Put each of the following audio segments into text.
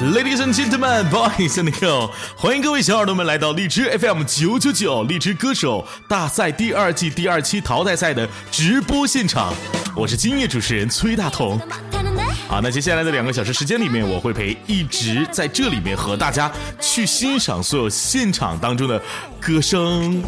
Ladies and gentlemen, boys and girls，欢迎各位小耳朵们来到荔枝 FM 九九九荔枝歌手大赛第二季第二期淘汰赛的直播现场，我是今夜主持人崔大同。好，那接下来的两个小时时间里面，我会陪一直在这里面和大家去欣赏所有现场当中的歌声。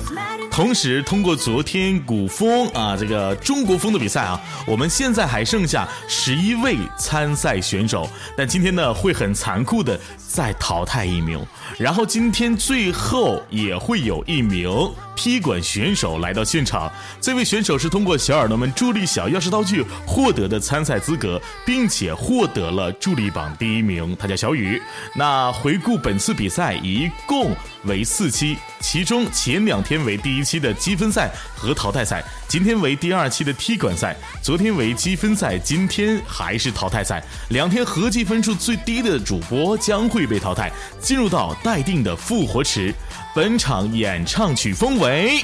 同时，通过昨天古风啊这个中国风的比赛啊，我们现在还剩下十一位参赛选手，但今天呢会很残酷的再淘汰一名，然后今天最后也会有一名踢馆选手来到现场。这位选手是通过小耳朵们助力小钥匙道具获得的参赛资格，并且获得了助力榜第一名，他叫小雨。那回顾本次比赛，一共为四期。其中前两天为第一期的积分赛和淘汰赛，今天为第二期的踢馆赛，昨天为积分赛，今天还是淘汰赛。两天合计分数最低的主播将会被淘汰，进入到待定的复活池。本场演唱曲风为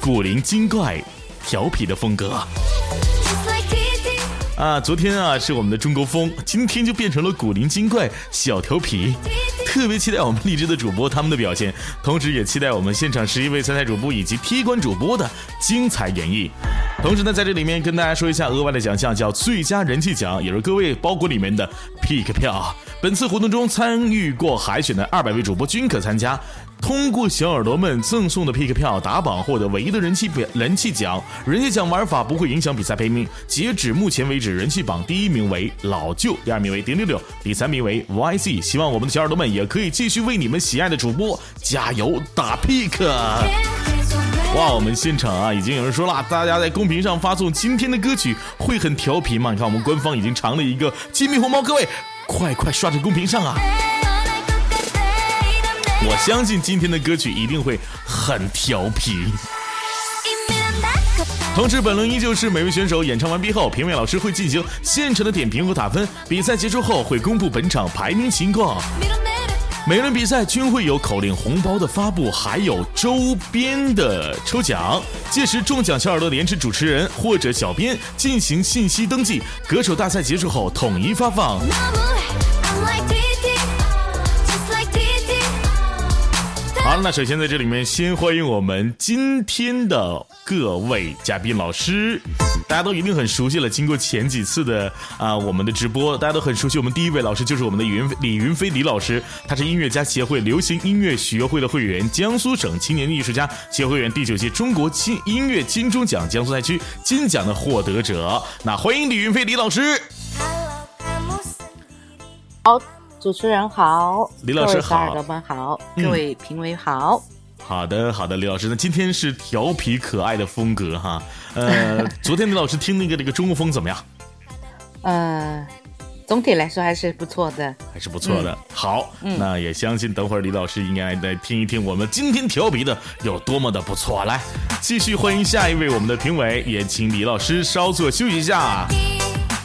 古灵精怪、调皮的风格。啊，昨天啊是我们的中国风，今天就变成了古灵精怪、小调皮。特别期待我们荔枝的主播他们的表现，同时也期待我们现场十一位参赛主播以及踢馆主播的精彩演绎。同时呢，在这里面跟大家说一下额外的奖项，叫最佳人气奖，也是各位包裹里面的 pick 票。本次活动中参与过海选的二百位主播均可参加。通过小耳朵们赠送的 pick 票打榜，获得唯一的人气表人气奖。人气奖玩法不会影响比赛排名。截止目前为止，人气榜第一名为老舅，第二名为点六六，第三名为 YZ。希望我们的小耳朵们也可以继续为你们喜爱的主播加油打 pick。哇，我们现场啊，已经有人说了，大家在公屏上发送今天的歌曲会很调皮吗？你看我们官方已经藏了一个金币红包，各位快快刷在公屏上啊！我相信今天的歌曲一定会很调皮。同时，本轮依旧是每位选手演唱完毕后，评委老师会进行现场的点评和打分。比赛结束后会公布本场排名情况。每轮比赛均会有口令红包的发布，还有周边的抽奖。届时中奖小耳朵连持主持人或者小编进行信息登记。歌手大赛结束后统一发放。好，那首先在这里面先欢迎我们今天的各位嘉宾老师，大家都一定很熟悉了。经过前几次的啊我们的直播，大家都很熟悉。我们第一位老师就是我们的云李云飞李老师，他是音乐家协会流行音乐学会的会员，江苏省青年艺术家协会员，第九届中国金音乐金钟奖江苏赛区金奖的获得者。那欢迎李云飞李老师。好。主持人好，李老师好，耳朵们好，各位评委好。好的，好的，李老师，那今天是调皮可爱的风格哈。呃，昨天李老师听那个那个中国风怎么样？呃，总体来说还是不错的，还是不错的。好，那也相信等会儿李老师应该来听一听我们今天调皮的有多么的不错。来，继续欢迎下一位我们的评委，也请李老师稍作休息一下。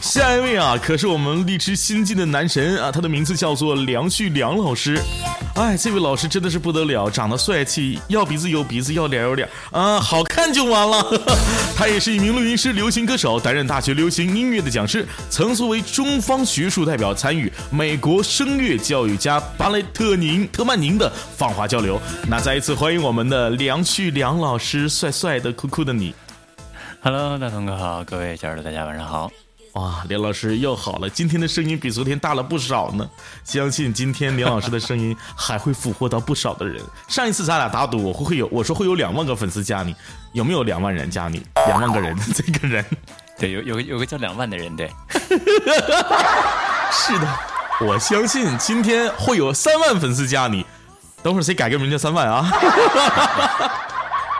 下一位啊，可是我们荔枝新晋的男神啊，他的名字叫做梁旭梁老师。哎，这位老师真的是不得了，长得帅气，要鼻子有鼻子，要脸有脸啊，好看就完了。他也是一名录音师、流行歌手，担任大学流行音乐的讲师，曾作为中方学术代表参与美国声乐教育家巴雷特宁特曼宁的访华交流。那再一次欢迎我们的梁旭梁老师，帅帅的、酷酷的你。Hello，大同哥好，各位小耳朵大家晚上好。哇，梁老师又好了，今天的声音比昨天大了不少呢。相信今天梁老师的声音还会俘获到不少的人。上一次咱俩打赌，我会会有我说会有两万个粉丝加你，有没有两万人加你？两万个人，这个人，对，有有个有个叫两万的人，对，是的，我相信今天会有三万粉丝加你。等会儿谁改个名叫三万啊？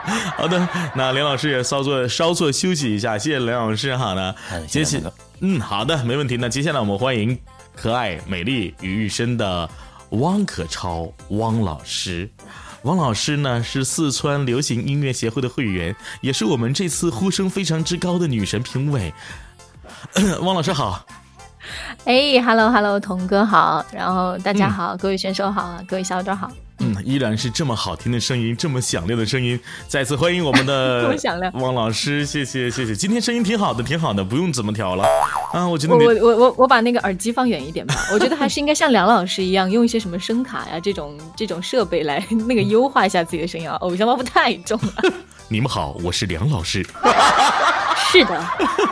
好的，那梁老师也稍作稍作休息一下，谢谢梁老师。好的，谢谢。嗯，好的，没问题。那接下来我们欢迎可爱、美丽、于一身的汪可超汪老师。汪老师呢是四川流行音乐协会的会员，也是我们这次呼声非常之高的女神评委。汪老师好。哎，Hello Hello，童哥好，然后大家好，各位选手好，各位小伙伴好。依然是这么好听的声音，这么响亮的声音。再次欢迎我们的 汪老师，谢谢谢谢。今天声音挺好的，挺好的，不用怎么调了啊。我觉得我我我我把那个耳机放远一点吧。我觉得还是应该像梁老师一样，用一些什么声卡呀这种这种设备来那个优化一下自己的声音啊。偶像包袱太重了。你们好，我是梁老师。是的，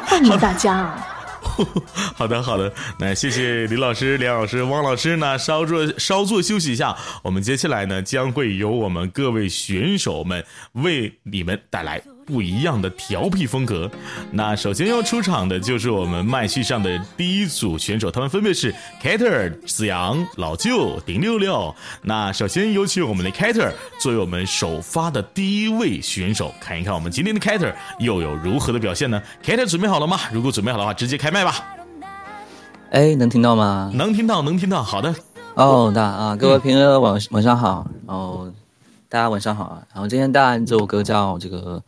欢迎大家。好的，好的，那谢谢李老师、梁老师、汪老师呢，稍作稍作休息一下。我们接下来呢，将会由我们各位选手们为你们带来不一样的调皮风格。那首先要出场的就是我们麦序上的第一组选手，他们分别是 Kater、子阳、老舅、丁六六。那首先有请我们的 Kater 作为我们首发的第一位选手，看一看我们今天的 Kater 又有如何的表现呢？Kater 准备好了吗？如果准备好的话，直接开麦吧。哎，能听到吗？能听到，能听到。好的。哦，大啊，各位朋友晚晚上好。然后大家晚上好啊。然后今天大家这首歌叫这个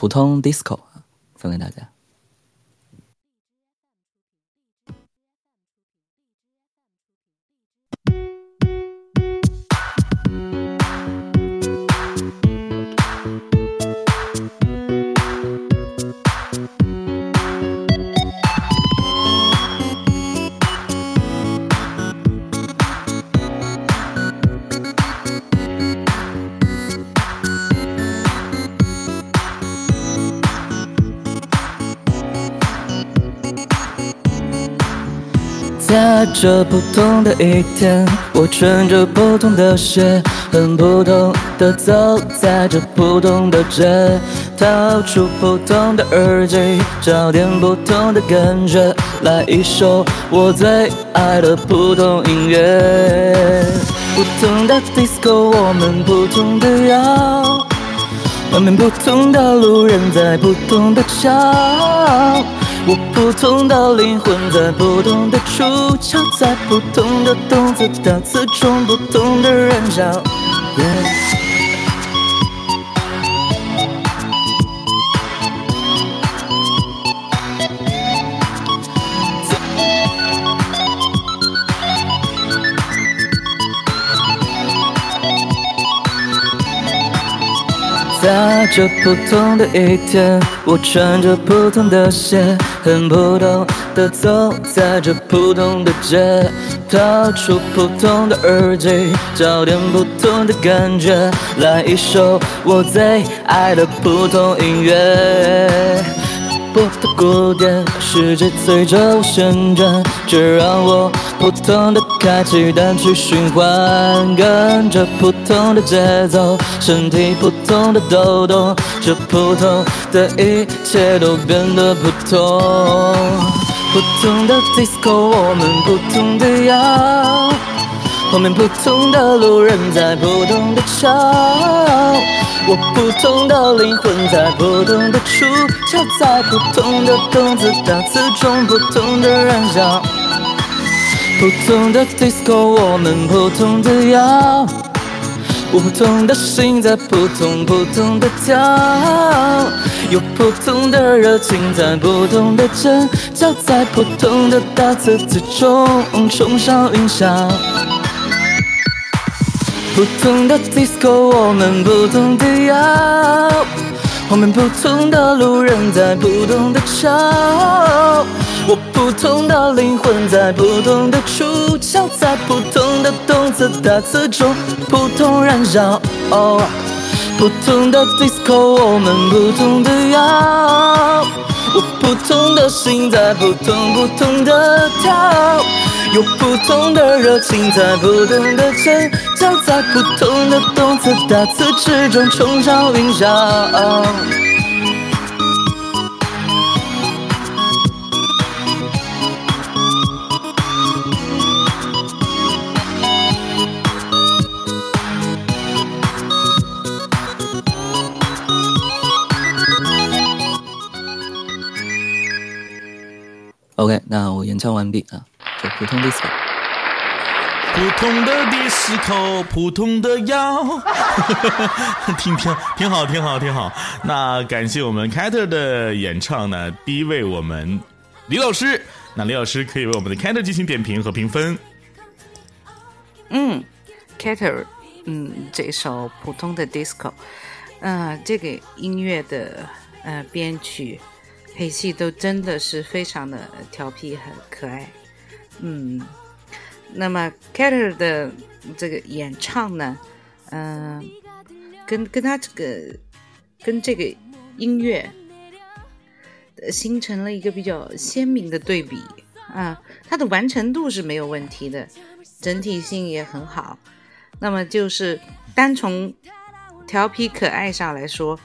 普通 disco 分给大家。在这普通的一天，我穿着普通的鞋，很普通的走在这普通的街，掏出普通的耳机，找点普通的感觉，来一首我最爱的普通音乐。普通的 disco，我们普通的摇，外面普通的路人在普通的笑。我普通的灵魂在不同的出窍，在不同的动作打刺中，不同的人角。在这普通的一天，我穿着普通的鞋，很普通的走在这普通的街，掏出普通的耳机，找点普通的感觉，来一首我最爱的普通音乐。我的鼓点，世界随着我旋转，这让我普通的开启单曲循环，跟着普通的节奏，身体普通的抖动，这普通的一切都变得普通。普通的 disco，我们普通的摇，后面普通的路人在普通的吵。我普通的灵魂在不同的出窍，在不同的动作打字中，不同的燃烧。普通的 disco，我们普通的摇，我普通的心在普通普通的跳，有普通的热情在不同的尖叫，在普通的大字之中冲上云霄。普通的 disco，我们普通的摇，我们普通的路人在普通的笑，我普通的灵魂在普通的触角，在普通的动作打字中普通燃烧。普通的 disco，我们普通的摇，我普通的心在扑通扑通的跳。有普通的热情，在不同的尖叫，在不同的动词大词之中冲上云霄。OK，那我演唱完毕啊，就普通 disco。普通的 disco，普通的腰，哈哈哈，挺挺挺好挺好挺好。那感谢我们 Kater 的演唱呢，第一位我们李老师，那李老师可以为我们的 Kater 进行点评和评分。嗯，Kater，嗯，这首普通的 disco，嗯，这个音乐的呃编曲。配戏都真的是非常的调皮和可爱，嗯，那么 Kater 的这个演唱呢，嗯，跟跟他这个跟这个音乐形成了一个比较鲜明的对比啊，它的完成度是没有问题的，整体性也很好，那么就是单从。调皮可爱上来说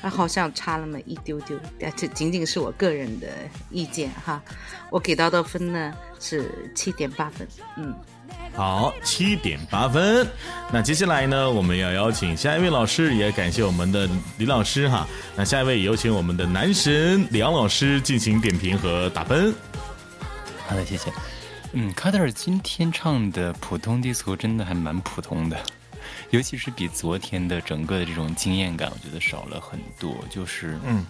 他好像差那么一丢丢但这仅仅是我个人的意见哈。我给到的分呢是七点八分嗯。好七点八分。那接下来呢我们要邀请下一位老师也感谢我们的李老师哈。那下一位有请我们的男神李昂老师进行点评和打分。好的谢谢。嗯卡德尔今天唱的普通 disco 真的还蛮普通的。尤其是比昨天的整个的这种惊艳感我觉得少了很多就是嗯。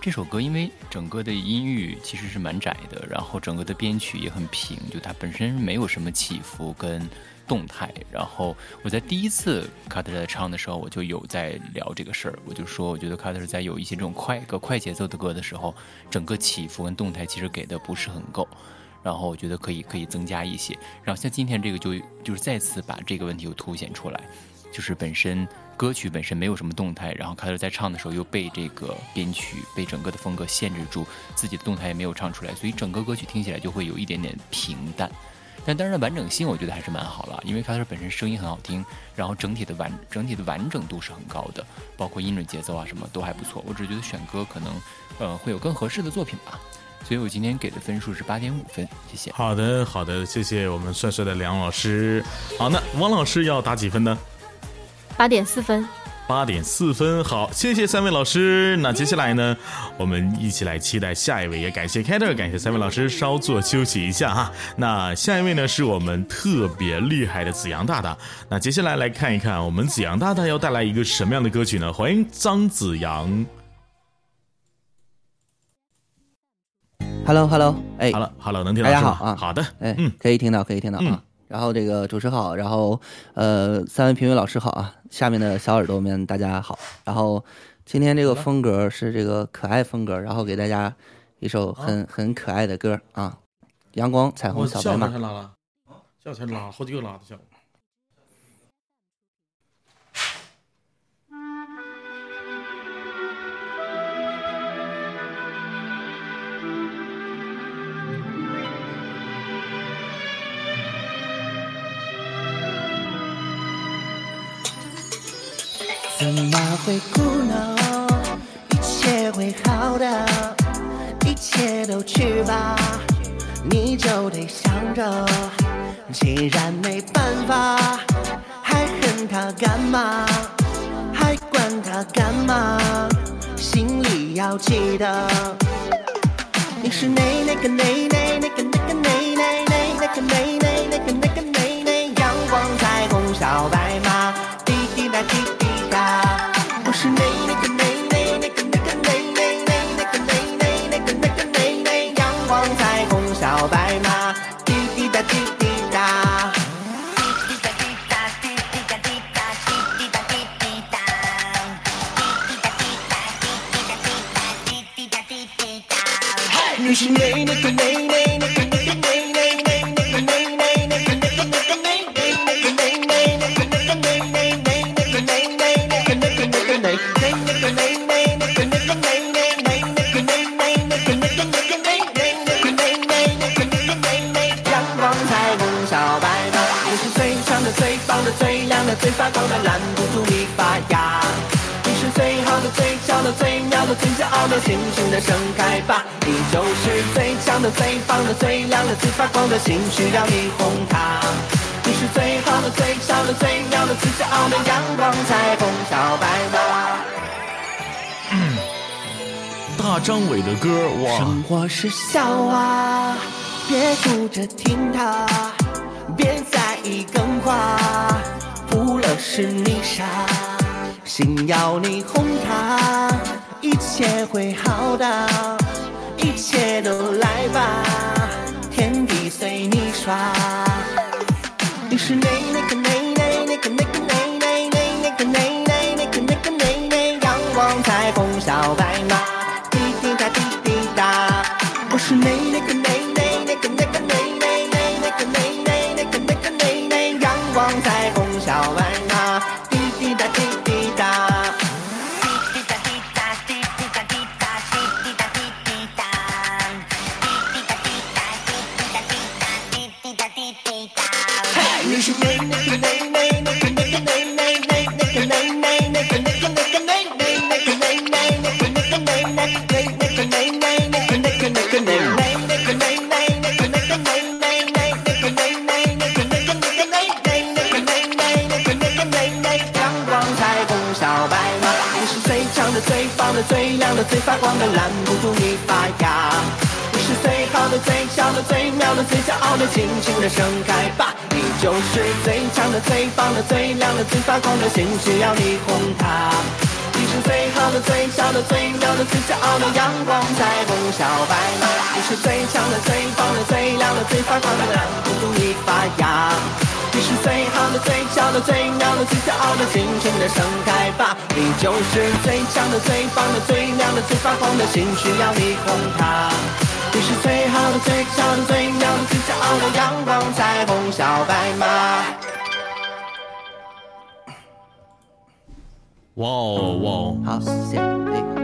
这首歌因为整个的音域其实是蛮窄的然后整个的编曲也很平就它本身没有什么起伏跟动态。然后我在第一次卡特在唱的时候我就有在聊这个事儿我就说我觉得卡特在有一些这种快歌快节奏的歌的时候整个起伏跟动态其实给的不是很够。然后我觉得可以可以增加一些。然后像今天这个就就是再次把这个问题又凸显出来就是本身歌曲本身没有什么动态然后开头在唱的时候又被这个编曲被整个的风格限制住自己的动态也没有唱出来所以整个歌曲听起来就会有一点点平淡。但当然完整性我觉得还是蛮好了因为开头本身声音很好听然后整体的完整体的完整度是很高的包括音准节奏啊什么都还不错我只是觉得选歌可能呃会有更合适的作品吧。所以我今天给的分数是八点五分谢谢。好的好的谢谢我们帅帅的梁老师。好那汪老师要打几分呢？八点四分。八点四分好谢谢三位老师那接下来呢我们一起来期待下一位也感谢凯特感谢三位老师稍作休息一下哈。那下一位呢是我们特别厉害的子阳大大。那接下来来看一看我们子阳大大要带来一个什么样的歌曲呢？欢迎张子阳。Hello，Hello，哎，Hello，Hello，能听到？大家好啊，好的，哎，嗯，可以听到，可以听到啊。然后这个主持好，然后呃，三位评委老师好啊，下面的小耳朵们大家好。然后今天这个风格是这个可爱风格，然后给大家一首很很可爱的歌啊，《阳光彩虹小白马》。笑才拉了，笑才拉，好几个拉的笑。怎么会苦恼？一切会好的，一切都去吧，你就得想着。既然没办法，还恨他干嘛？还管他干嘛？心里要记得，你是那那个那那那个那个那那那那个那那那个那个那那阳光彩虹小白。尽情的盛开吧！你就是最强的、最棒的、最亮的、最发光的，心需要你哄它。你是最好的、最俏的、最妙的、最骄傲的阳光彩虹小白马。大张伟的歌，哇，生活是笑话，别哭着听它，别在意更化，哭了是你傻，心要你哄它，一一切会好的，一切都来吧，天地随你耍。你是那个那个那个那个那个那个那个那个那个那个那个阳光彩虹小白马，滴滴答滴滴答。我是那个。亮的、最发光的拦不住你发芽。你是最好的、最小的、最妙的、最骄傲的，尽情的盛开吧！你就是最强的、最棒的、最亮的、最发光的，心需要你哄它。你是最好的、最小的、最妙的、最骄傲的阳光彩虹小白马。你是最强的、最棒的、最亮的、最发光的拦不住你发芽。你是最好的、最小的、最妙的、最骄傲的，尽情的盛开吧！你就是最强的、最棒的、最亮的、最发光的，心需要你哄它。你是最好的、最小的、最妙的、最骄傲的阳光彩虹小白马。哇哦哇哦！好，谢谢。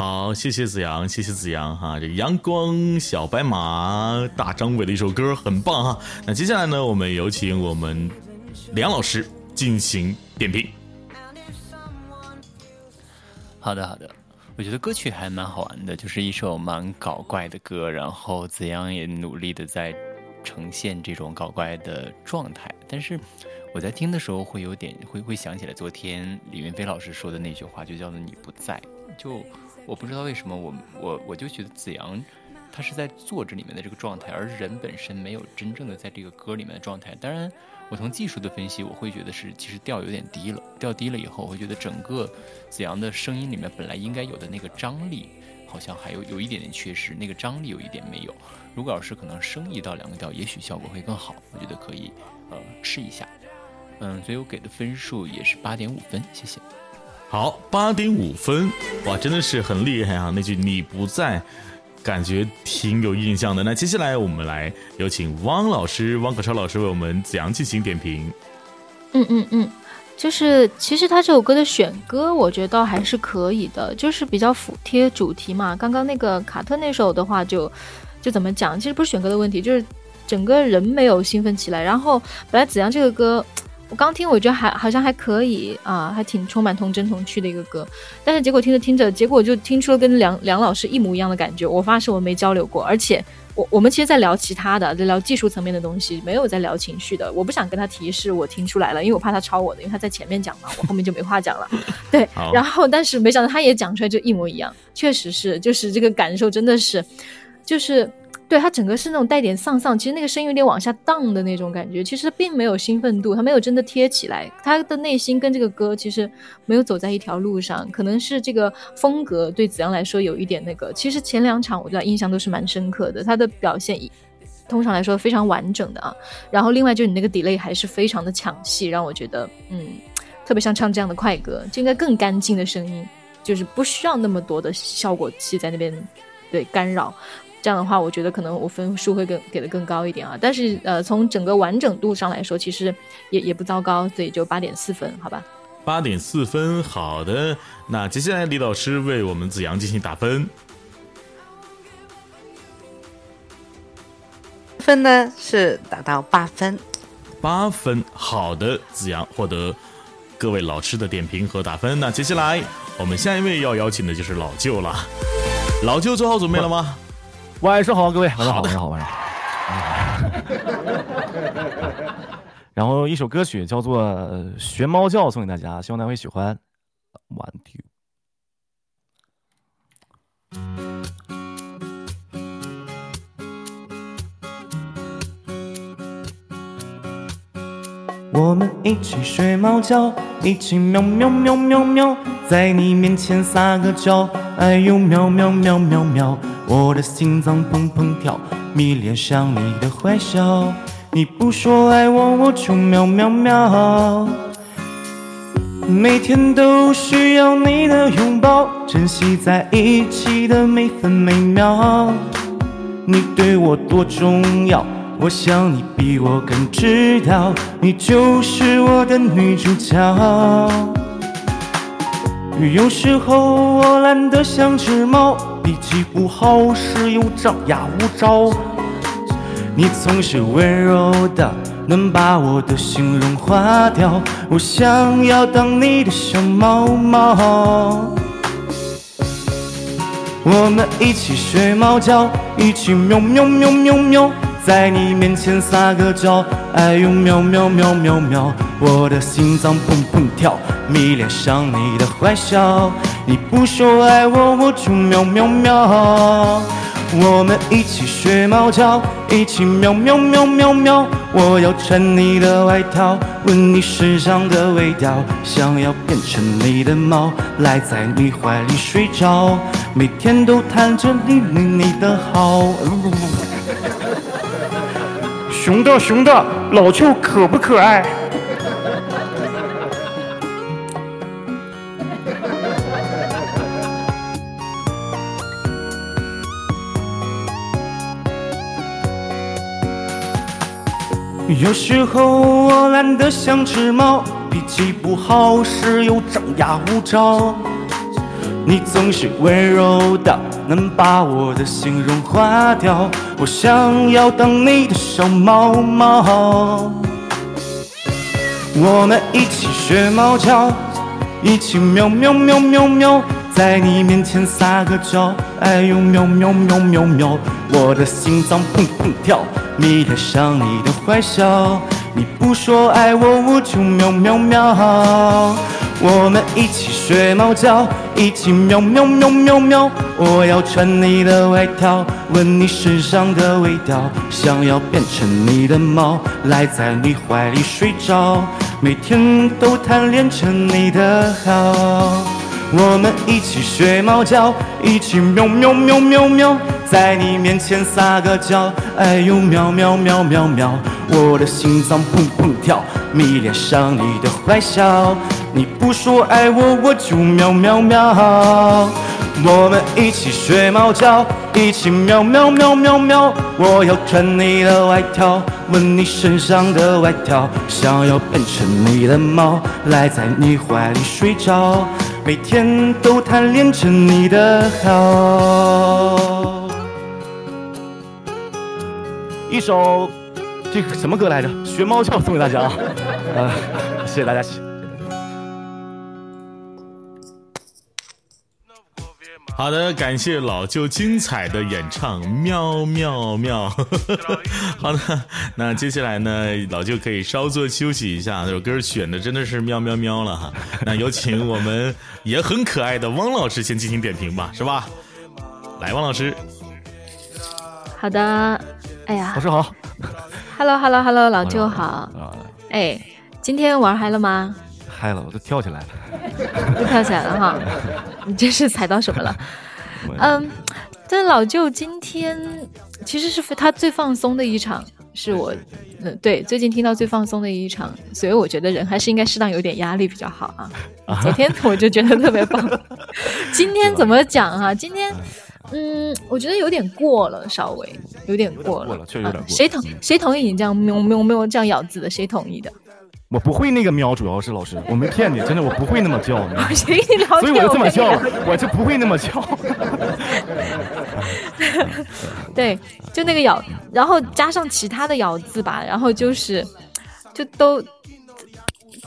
好，谢谢子阳，谢谢子阳哈，这个阳光小白马大张伟的一首歌很棒哈。那接下来呢，我们有请我们梁老师进行点评。好的，好的，我觉得歌曲还蛮好玩的，就是一首蛮搞怪的歌，然后子阳也努力的在呈现这种搞怪的状态。但是我在听的时候会有点会会想起来昨天李云飞老师说的那句话，就叫做“你不在”。就我不知道为什么我我我就觉得子阳他是在做这里面的这个状态，而人本身没有真正的在这个歌里面的状态。当然，我从技术的分析，我会觉得是其实调有点低了，调低了以后，我会觉得整个子阳的声音里面本来应该有的那个张力，好像还有有一点点缺失，那个张力有一点没有。如果要是可能升一到两个调，也许效果会更好，我觉得可以呃试一下。嗯，所以我给的分数也是八点五分，谢谢。好，八点五分，哇，真的是很厉害啊！那句“你不在”，感觉挺有印象的。那接下来我们来有请汪老师、汪可超老师为我们子阳进行点评。嗯嗯嗯，就是其实他这首歌的选歌，我觉得倒还是可以的，就是比较服贴主题嘛。刚刚那个卡特那首的话就，就怎么讲？其实不是选歌的问题，就是整个人没有兴奋起来。然后本来子阳这个歌。我刚听，我觉得还好像还可以啊，还挺充满童真童趣的一个歌。但是结果听着听着，结果就听出了跟梁梁老师一模一样的感觉。我发誓我没交流过，而且我我们其实在聊其他的，在聊技术层面的东西，没有在聊情绪的。我不想跟他提示，我听出来了，因为我怕他抄我的，因为他在前面讲嘛，我后面就没话讲了。对，然后但是没想到他也讲出来就一模一样，确实是，就是这个感受真的是，就是。对他整个是那种带点丧丧，其实那个声音有点往下荡的那种感觉，其实并没有兴奋度，他没有真的贴起来，他的内心跟这个歌其实没有走在一条路上，可能是这个风格对子阳来说有一点那个。其实前两场我对他印象都是蛮深刻的，他的表现通常来说非常完整的啊。然后另外就是你那个 delay 还是非常的抢戏，让我觉得嗯，特别像唱这样的快歌就应该更干净的声音，就是不需要那么多的效果器在那边对干扰。这样的话，我觉得可能我分数会更给的更高一点啊。但是呃，从整个完整度上来说，其实也也不糟糕，所以就八点四分，好吧？八点四分，好的。那接下来李老师为我们子阳进行打分，分呢是打到八分，八分，好的，子阳获得各位老师的点评和打分。那接下来我们下一位要邀请的就是老舅了，老舅做好准备了吗？晚上好，各位，晚上好，晚上好，晚上好。然后一首歌曲叫做《学猫叫》，送给大家，希望大家会喜欢。One two。我们一起学猫叫，一起喵喵喵喵喵，在你面前撒个娇，哎呦喵喵喵喵喵，我的心脏砰砰跳，迷恋上你的坏笑，你不说爱我，我就喵喵喵。每天都需要你的拥抱，珍惜在一起的每分每秒。你对我多重要，我想你比我更知道，你就是我的女主角。有时候我懒得像只猫，脾气不好时又张牙舞爪。你总是温柔的，能把我的心融化掉。我想要当你的小猫猫。我们一起学猫叫，一起喵喵喵喵喵，在你面前撒个娇，哎呦喵喵喵喵喵，我的心脏砰砰跳，迷恋上你的坏笑。你不说爱我，我就喵喵喵。我们一起学猫叫，一起喵喵喵喵喵。我要穿你的外套，闻你身上的味道，想要变成你的猫，赖在你怀里睡着，每天都谈着你你你的好。熊的熊的，老舅可不可爱？有时候我懒得像只猫，脾气不好时又张牙舞爪。你总是温柔的，能把我的心融化掉。我想要当你的小猫猫。我们一起学猫叫，一起喵喵喵喵喵，在你面前撒个娇，哎呦喵喵喵喵喵，我的心脏砰砰跳，迷恋上你的坏笑。你不说爱我，我就喵喵喵。我们一起学猫叫，一起喵喵喵喵喵。我要穿你的外套，闻你身上的味道，想要变成你的猫，赖在你怀里睡着，每天都贪恋着你的好。我们一起学猫叫，一起喵喵喵喵喵，在你面前撒个娇，哎呦喵喵喵喵喵，我的心脏砰砰跳，迷恋上你的坏笑。你不说爱我，我就喵喵喵。我们一起学猫叫，一起喵喵喵喵喵。我要穿你的外套，闻你身上的味道，想要变成你的猫，赖在你怀里睡着，每天都贪恋着你的好。一首这个什么歌来着？学猫叫送给大家啊！谢谢大家。好的，感谢老舅精彩的演唱，喵喵喵。好的，那接下来呢，老舅可以稍作休息一下，这首歌选的真的是喵喵喵了哈。那有请我们也很可爱的汪老师先进行点评吧，是吧？来，汪老师。好的，哎呀老师好，，Hello Hello Hello，老舅好。啊，哎，今天玩嗨了吗？嗨了，我都跳起来了。都跳起来了哈，你这是踩到什么了？嗯，但老舅今天其实是他最放松的一场，是我，嗯，对，最近听到最放松的一场，所以我觉得人还是应该适当有点压力比较好啊。昨天我就觉得特别棒，今天怎么讲啊？今天。嗯，我觉得有点过了，稍微有点过了，过了确实有点过啊谁同谁同意你这样喵喵喵这样咬字的？谁同意的？我不会那个喵，主要是老师，我没骗你，真的我不会那么叫，你知道吗谁给你了解？所以我就这么叫了，我就不会那么叫。对，就那个咬，然后加上其他的咬字吧，然后就是，就都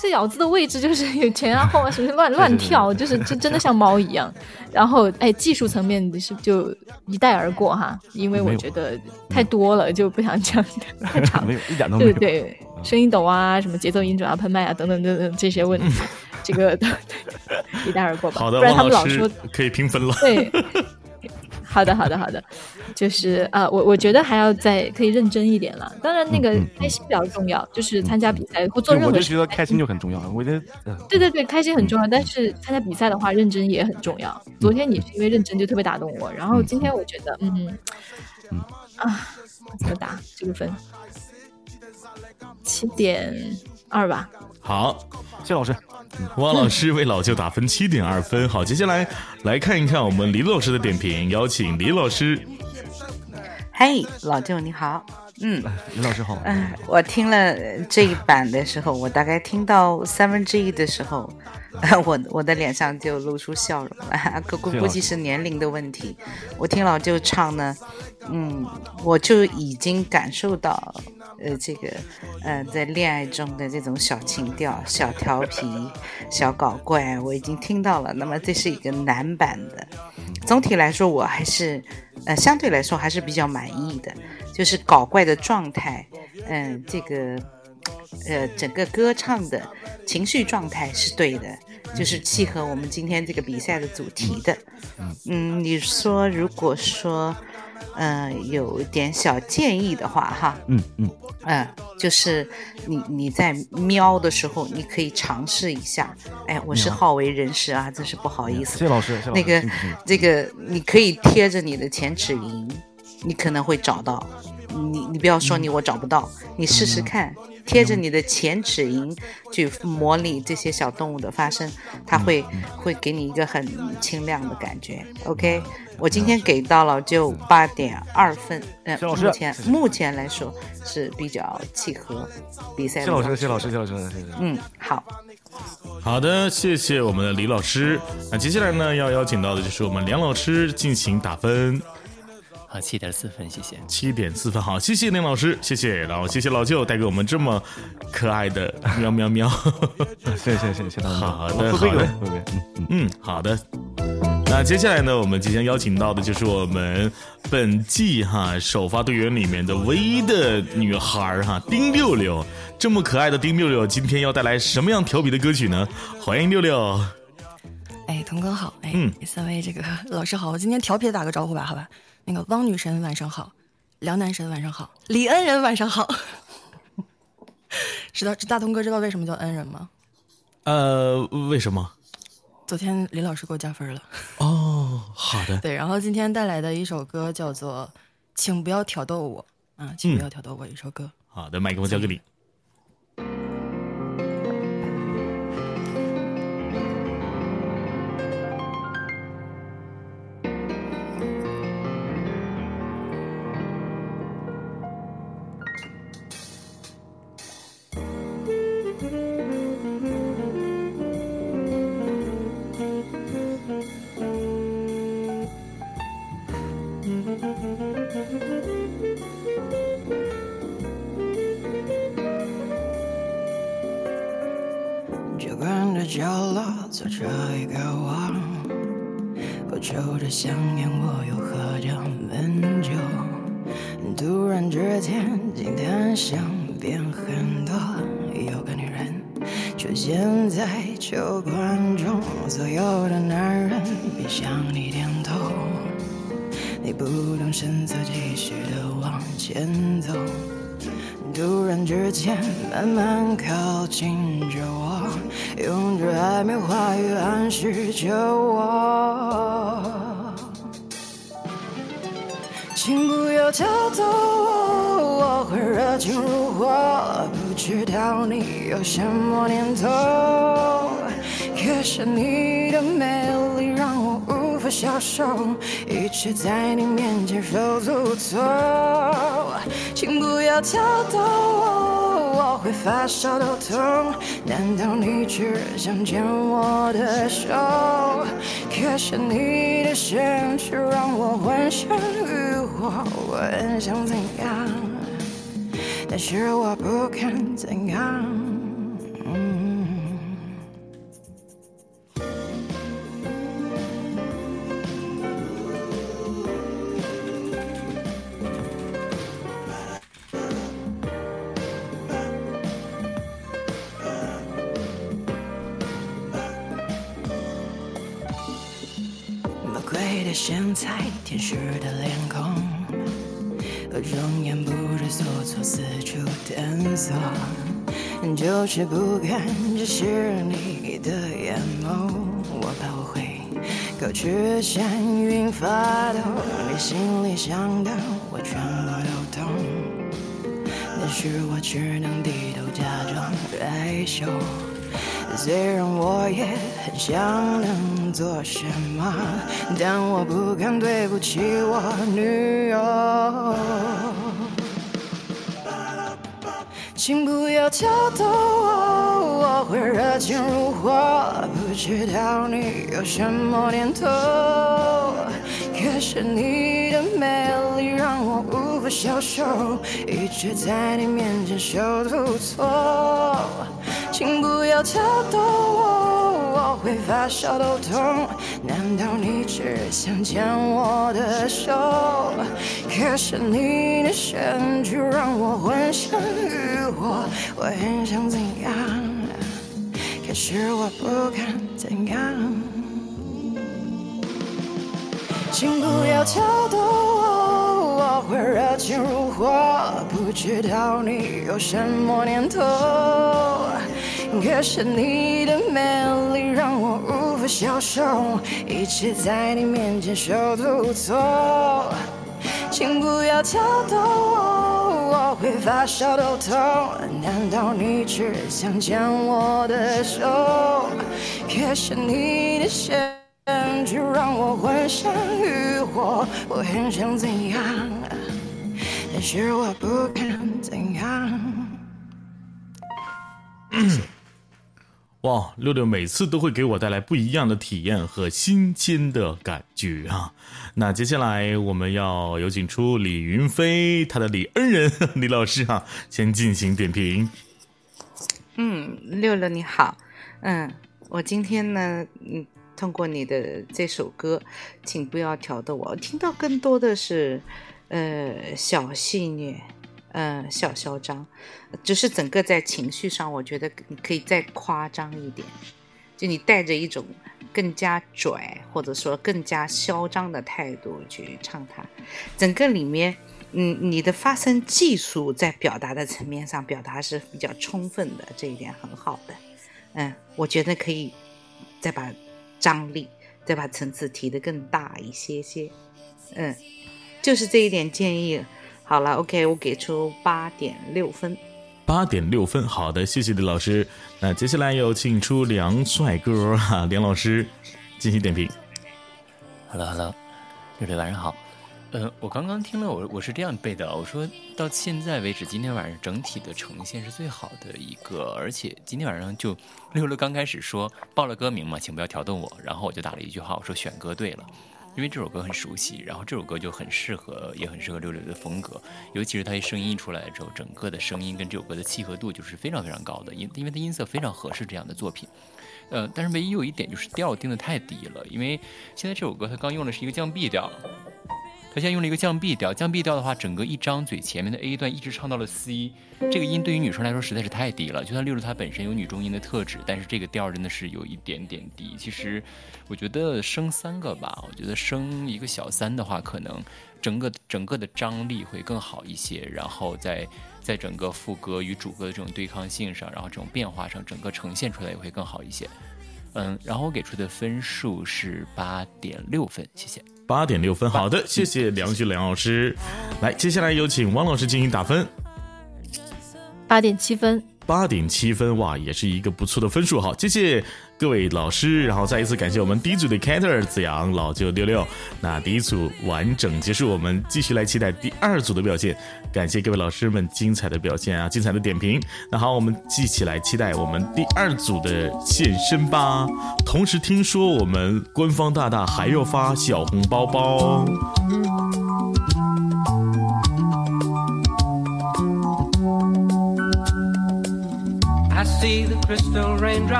这咬字的位置就是 有前啊后啊什么乱乱跳，就是就真的像猫一样。然后哎，技术层面是就一带而过哈，因为我觉得太多了，就不想讲 太长。没有，一点都没有。对对，声音抖啊，什么节奏音准啊、喷麦啊等等等等这些问题，这个一带而过吧。好的，不然他汪老师们老说可以评分了。对，好的，好的，好的，就是呃，我我觉得还要再可以认真一点了。当然，那个开心比较重要，就是参加比赛或做就我就任何事觉得开心就很重要。我觉得，呃对对对，开心很重要，但是参加比赛的话，认真也很重要。昨天你是因为认真就特别打动我，然后今天我觉得，嗯嗯啊，怎么打这个分？七点二吧，好，谢谢老师。汪老师为老舅打分七点二分。好，接下来来看一看我们李老师的点评，邀请李老师。嘿，老舅你好。嗯，李老师好。嗯，我听了这一版的时候，我大概听到三分之一的时候，我我的脸上就露出笑容了。估估估计是年龄的问题。我听老舅唱呢，嗯，我就已经感受到。呃，这个，呃，在恋爱中的这种小情调、小调皮、小搞怪，我已经听到了。那么这是一个男版的，总体来说我还是，呃，相对来说还是比较满意的，就是搞怪的状态，嗯，这个，呃，整个歌唱的情绪状态是对的，就是契合我们今天这个比赛的主题的。嗯，你说如果说。嗯，有点小建议的话，哈，嗯嗯，嗯，就是你你在瞄的时候，你可以尝试一下。哎，我是好为人师啊，真是不好意思。谢老师，那个这个，你可以贴着你的前齿龈，你可能会找到。你你不要说你我找不到，你试试看，贴着你的前齿龈去模拟这些小动物的发声，它会会给你一个很清亮的感觉。OK。我今天给到了就八点二分，嗯，目前目前来说是比较契合比赛的。谢老师，谢老师，谢老师，谢谢。嗯，好，好的，谢谢我们的李老师。那接下来呢，要邀请到的就是我们梁老师进行打分。好，七点四分，谢谢。七点四分，好，谢谢林老师，谢谢，然后谢谢老舅带给我们这么可爱的喵喵喵。谢谢谢谢谢谢。好的，好的，嗯嗯，好的。那接下来呢，我们即将邀请到的就是我们本季哈首发队员里面的唯一的女孩哈丁六六，这么可爱的丁六六，今天要带来什么样调皮的歌曲呢？欢迎六六。哎，童哥好，哎，嗯，三位这个老师好，我今天调皮的打个招呼吧，好吧？那个汪女神晚上好，梁男神晚上好，李恩人晚上好。知道这大通哥知道为什么叫恩人吗？呃，为什么？昨天李老师给我加分了哦，好的。对，然后今天带来的一首歌叫做《请不要挑逗我》啊，请不要挑逗我一首歌。好的，麦克风交给你。想念我抽着香烟，我又喝着闷酒，突然之间今天想变很多。有个女人出现在酒馆中，所有的男人别向你点头。你不动声色继续的往前走，突然之间慢慢靠近着我，用着暧昧话语暗示着我。请不要挑逗我，我会热情如火。不知道你有什么念头，可是你的美丽让我无法消受，一直在你面前手足无措。请不要挑逗我，我会发烧头痛。难道你只想牵我的手？可是你的身躯让我浑身欲火，我很想怎样，但是我不敢怎样。现在，天使的脸孔，双眼不知所措，四处探索，就是不敢直视你的眼眸。我怕我会口吃山云发抖，你心里想的我全部都懂。但是我只能低头假装害羞。虽然我也很想能做什么，但我不敢对不起我女友。请不要挑逗我，我会热情如火。不知道你有什么念头，可是你的美丽让我无法消受，一直在你面前手足错。请不要挑逗我，我会发烧头痛。难道你只想牵我的手？可是你的身躯让我昏眩欲火，我很想怎样，可是我不敢怎样。请不要挑逗我，我会热情如火。不知道你有什么念头，可是你的美丽让我无法消受，一直在你面前手足无措。请不要挑逗我，我会发烧头痛。难道你只想牵我的手？可是你的身就让我昏眩欲火，我很想怎样，但是我不敢怎样。哇，六六每次都会给我带来不一样的体验和新鲜的感觉啊！那接下来我们要有请出李云飞，他的李恩人李老师啊，先进行点评。嗯，六六你好，嗯，我今天呢，嗯，通过你的这首歌，请不要挑逗我，听到更多的是，呃，小戏谑。呃，小嚣张，只是整个在情绪上，我觉得你可以再夸张一点，就你带着一种更加拽或者说更加嚣张的态度去唱它。整个里面，嗯，你的发声技术在表达的层面上表达是比较充分的，这一点很好的。嗯，我觉得可以再把张力、再把层次提得更大一些些。嗯，就是这一点建议。好了，OK，我给出八点六分。八点六分，好的，谢谢李老师。那接下来有请出梁帅哥哈，梁老师进行点评。Hello，Hello，各位晚上好。呃，我刚刚听了，我我是这样背的，我说到现在为止，今天晚上整体的呈现是最好的一个，而且今天晚上就 六六刚开始说报了歌名嘛，请不要挑动我，然后我就打了一句话，我说选歌对了。因为这首歌很熟悉，然后这首歌就很适合，也很适合六六的风格。尤其是他一声音一出来之后，整个的声音跟这首歌的契合度就是非常非常高的，因因为它音色非常合适这样的作品。呃，但是唯一有一点就是调定的太低了，因为现在这首歌它刚用的是一个降 B 调。他现在用了一个降 B 调，降 B 调的话，整个一张嘴前面的 A 段一直唱到了 C，这个音对于女生来说实在是太低了。就算六六她本身有女中音的特质，但是这个调真的是有一点点低。其实我觉得升三个吧，我觉得升一个小三的话，可能整个整个的张力会更好一些。然后在在整个副歌与主歌的这种对抗性上，然后这种变化上，整个呈现出来也会更好一些。嗯，然后我给出的分数是八点六分，谢谢。八点六分，好的，谢谢梁旭梁老师。来，接下来有请汪老师进行打分。八点七分。八点七分，哇，也是一个不错的分数。好，谢谢各位老师，然后再一次感谢我们第一组的 Cater 子阳、老舅六六。那第一组完整结束，我们继续来期待第二组的表现。感谢各位老师们精彩的表现啊，精彩的点评。那好，我们一起来期待我们第二组的现身吧。同时听说我们官方大大还要发小红包包。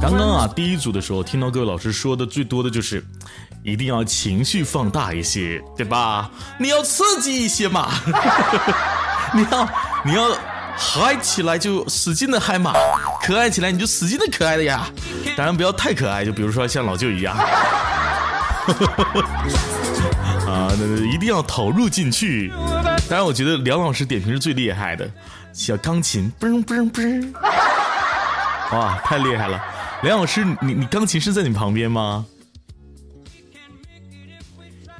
刚刚啊，第一组的时候听到各位老师说的最多的就是，一定要情绪放大一些，对吧？你要刺激一些嘛，你要你要嗨起来就使劲的嗨嘛，可爱起来你就使劲的可爱的呀。当然不要太可爱，就比如说像老舅一样，啊，那一定要投入进去。当然，我觉得梁老师点评是最厉害的。小钢琴，嘣嘣嘣！哇，太厉害了！梁老师，你你钢琴是在你旁边吗？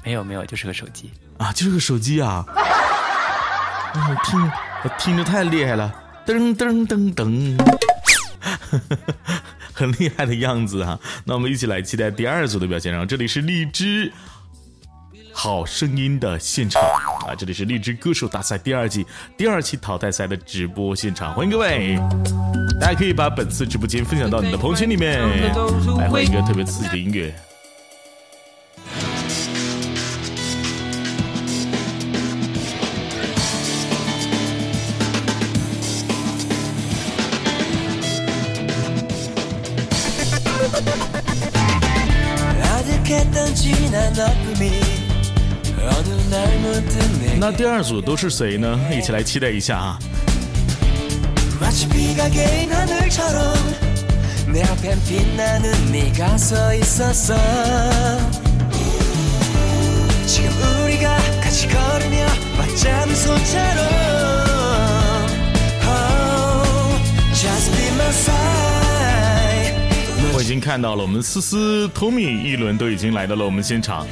没有没有，就是个手机啊，就是个手机啊！我，听，我听着太厉害了，噔噔噔噔，很厉害的样子啊！那我们一起来期待第二组的表现。然后这里是荔枝好声音的现场啊，这里是荔枝歌手大赛第二季第二期淘汰赛的直播现场，欢迎各位！大家可以把本次直播间分享到你的朋友圈里面，来换一个特别刺激的音乐。那第二组都是谁呢？一起来期待一下啊！我已经看到了，我们思思、托米一轮都已经来到了我们现场。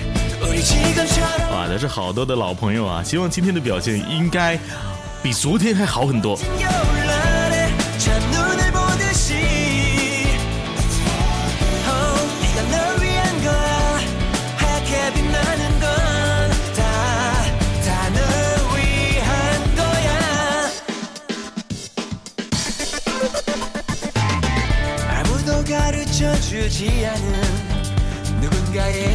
哇，这是好多的老朋友啊！希望今天的表现应该比昨天还好很多。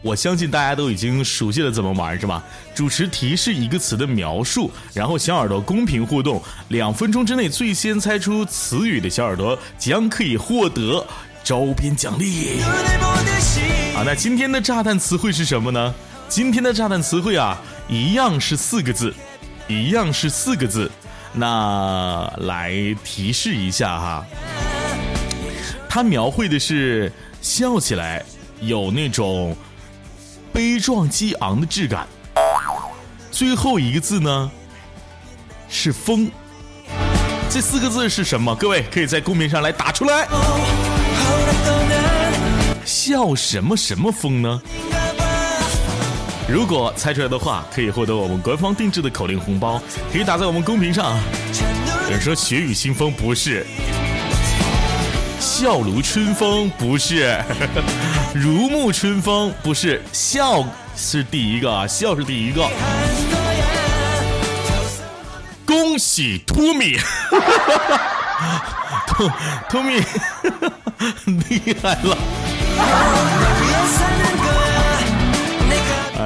我相信大家都已经熟悉了怎么玩是吧？主持提示一个词的描述，然后小耳朵公屏互动，两分钟之内最先猜出词语的小耳朵将可以获得周边奖励。啊，那今天的炸弹词汇是什么呢？今天的炸弹词汇啊，一样是四个字，一样是四个字。那来提示一下哈，它描绘的是笑起来有那种。悲壮激昂的质感，最后一个字呢是风，这四个字是什么？各位可以在公屏上来打出来。笑什么什么风呢？如果猜出来的话，可以获得我们官方定制的口令红包，可以打在我们公屏上。有人说雪雨腥风不是。笑如春风不是，如沐春风不是，笑是第一个啊，笑是第一个。恭喜托米，托托米厉害了。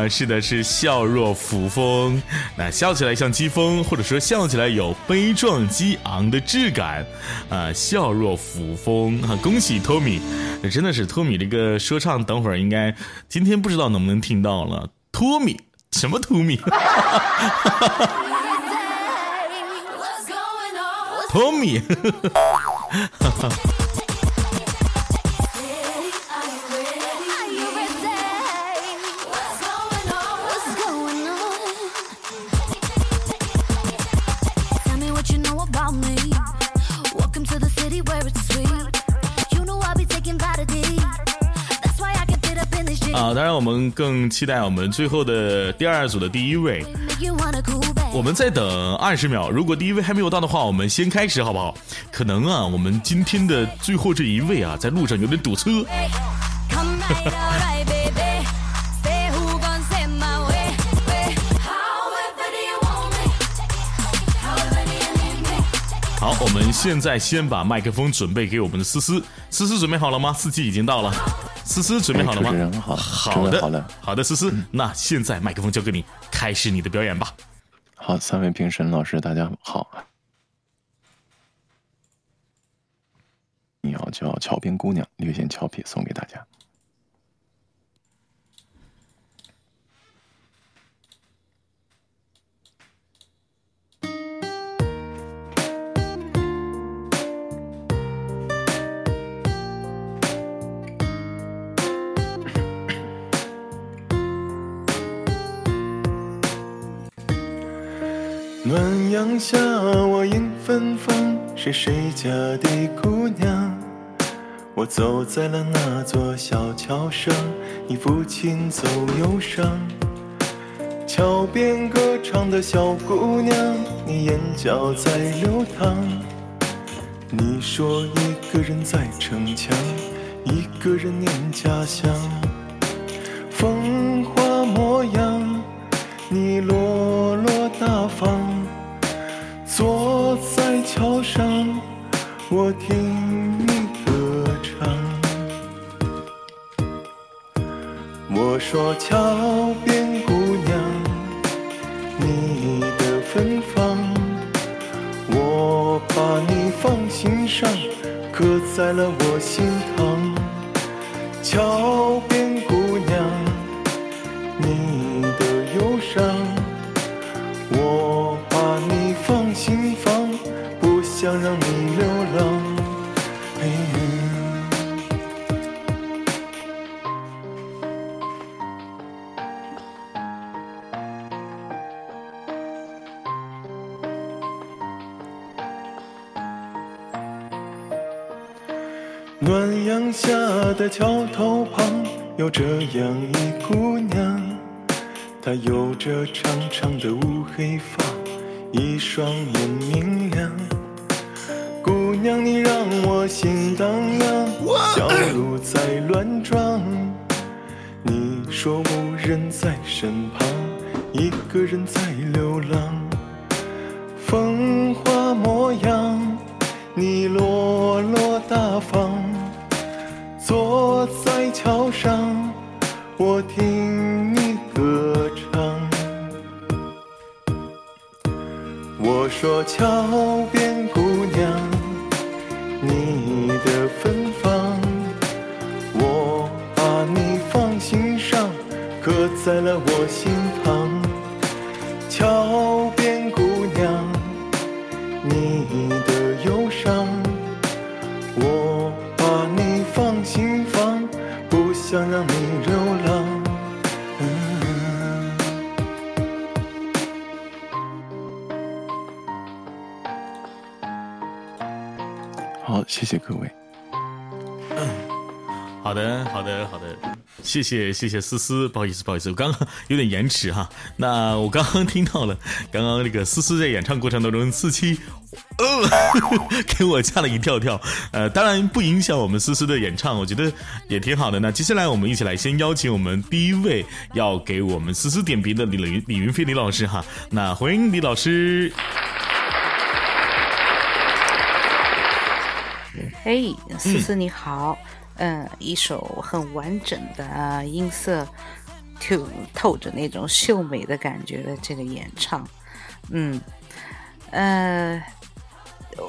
啊，是的，是笑若扶风，那笑起来像疾风，或者说笑起来有悲壮激昂的质感，啊，笑若扶风啊！恭喜托米，真的是托米这个说唱，等会儿应该今天不知道能不能听到了。托米什么托米？托米。啊，当然，我们更期待我们最后的第二组的第一位。我们再等二十秒，如果第一位还没有到的话，我们先开始好不好？可能啊，我们今天的最后这一位啊，在路上有点堵车。好，我们现在先把麦克风准备给我们的思思，思思准备好了吗？司机已经到了，思思准备好了吗？好，好的，好的，好的，思思，那现在麦克风交给你，开始你的表演吧。好，三位评审老师，大家好。你要叫桥边姑娘，略显俏皮，送给大家。暖阳下，我迎芬芳，是谁家的姑娘？我走在了那座小桥上，你父亲走忧伤。桥边歌唱的小姑娘，你眼角在流淌。你说一个人在逞强，一个人念家乡。我听你歌唱。我说桥边姑娘，你的芬芳，我把你放心上，刻在了我心膛。桥边姑娘，你的忧伤，我把你放心房，不想让你的桥头旁，有这样一姑娘，她有着长长的乌黑发，一双眼明亮。姑娘，你让我心荡漾，小鹿在乱撞。你说无人在身旁，一个人在流浪。风华模样，你落落。坐在桥上，我听你歌唱。我说桥边姑娘，你的芬芳，我把你放心上，刻在了我心膛。谢谢各位。好的，好的，好的，谢谢，谢谢思思，不好意思，不好意思，我刚刚有点延迟哈。那我刚刚听到了，刚刚那个思思在演唱过程当中，四七，呃，给我吓了一跳跳。呃，当然不影响我们思思的演唱，我觉得也挺好的。那接下来我们一起来先邀请我们第一位要给我们思思点评的李李李云飞李老师哈。那欢迎李老师。嘿，思思你好，嗯，一首很完整的呃音色，透透着那种秀美的感觉的这个演唱，嗯，呃，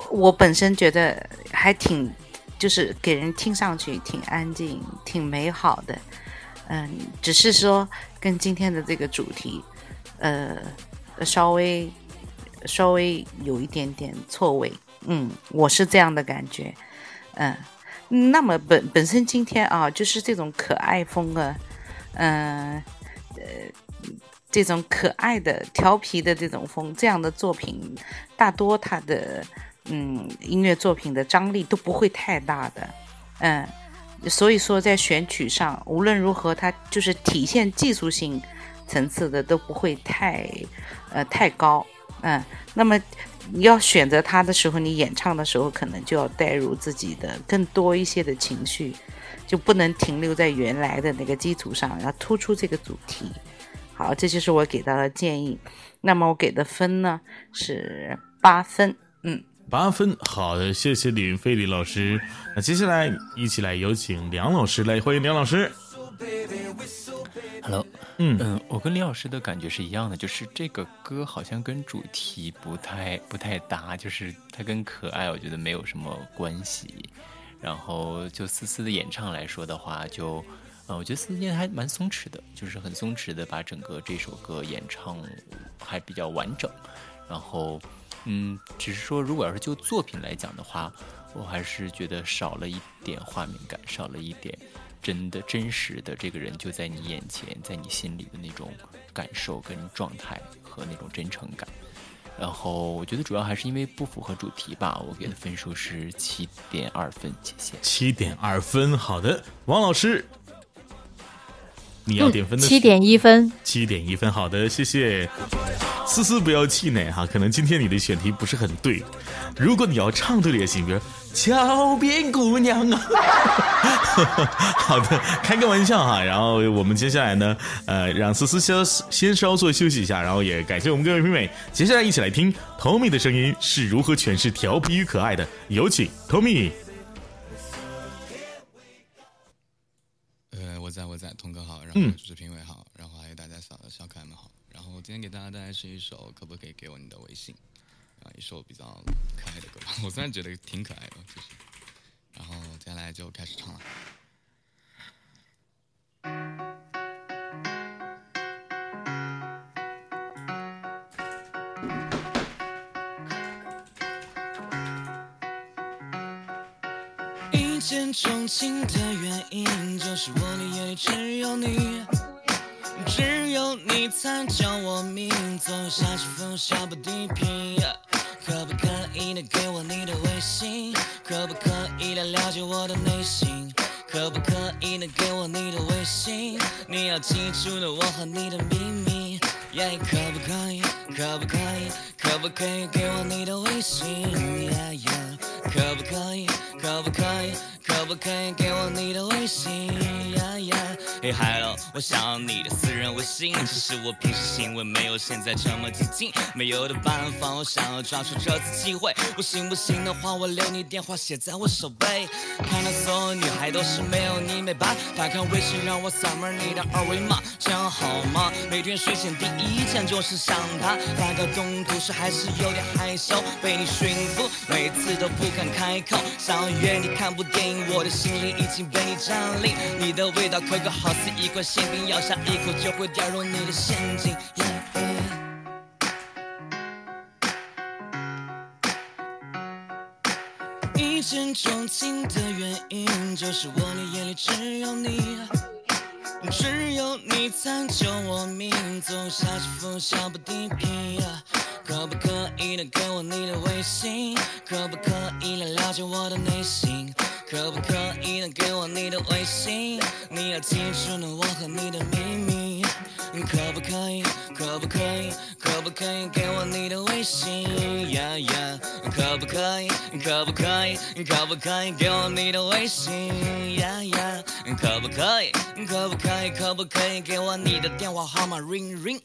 我本身觉得还挺，就是给人听上去挺安静、挺美好的，嗯，只是说跟今天的这个主题，呃，稍微稍微有一点点错位，嗯，我是这样的感觉。嗯，那么本本身今天啊，就是这种可爱风啊，嗯呃这种可爱的、调皮的这种风，这样的作品，大多它的嗯音乐作品的张力都不会太大的，嗯，所以说在选曲上，无论如何，它就是体现技术性层次的都不会太呃太高，嗯，那么。你要选择它的时候，你演唱的时候可能就要带入自己的更多一些的情绪，就不能停留在原来的那个基础上，要突出这个主题。好，这就是我给到的建议。那么我给的分呢是八分，嗯，八分。好的，谢谢李云飞李老师。那接下来一起来有请梁老师来欢迎梁老师。Hello，嗯嗯，我跟李老师的感觉是一样的，就是这个歌好像跟主题不太不太搭，就是它跟可爱我觉得没有什么关系。然后就思思的演唱来说的话，就呃，我觉得思思今天还蛮松弛的，就是很松弛的把整个这首歌演唱还比较完整。然后嗯，只是说如果要是就作品来讲的话，我还是觉得少了一点画面感，少了一点。真的真实的这个人就在你眼前，在你心里的那种感受跟状态和那种真诚感，然后我觉得主要还是因为不符合主题吧，我给的分数是七点二分，谢谢。七点二分，好的，王老师，你要点分的七点一分，七点一分，好的，谢谢。思思不要气馁哈，可能今天你的选题不是很对，如果你要唱对了也行，比如桥边姑娘啊。好的，开个玩笑哈。然后我们接下来呢，呃，让思思先先稍作休息一下，然后也感谢我们各位评委。接下来一起来听 Tommy 的声音是如何诠释调皮与可爱的，有请 Tommy。呃，我在我在，童哥好，然后主持评委好，然后还有大家小小可爱们好。然后今天给大家带来是一首，可不可以给我你的微信？啊，一首比较可爱的歌，我虽然觉得挺可爱的，其实。然后接下来就开始唱了。一见钟情的原因，就是我的眼里只有你，只有你才叫我命，总有下起风下不地平。可不可以的给我你的微信？可不可以的了解我的内心？可不可以的给我你的微信？你要记住的我和你的秘密。耶可不可以？可不可以？可不可以给我你的微信可不可以？可不可以？可不可以给我你的微信。Hey hello，我想要你的私人微信，只是我平时行为没有现在这么激进，没有的办法，我想要抓住这次机会。不行不行的话，我留你电话写在我手背。看到所有女孩都是没有你美白，打开微信让我扫描你的二维码，这样好吗？每天睡前第一件就是想他，发个动图时还是有点害羞，被你驯服，每次都不敢开口。想要约你看部电影，我的心里已经被你占领，你的味道可可好。似一块馅饼，咬下一口就会掉入你的陷阱。一见钟情的原因，就是我的眼里只有你，只有你才救我命。总下起风，下不地平。可不可以的给我你的微信？可不可以来了解我的内心？可不可以能给我你的微信？你要记住呢，我和你的秘密。可不可以？可不可以？可不可以给我你的微信。可不可以？可不可以？可不可以给我你的微信。可不可以？可不可以？可不可以给我你的电话号码？Ring ring。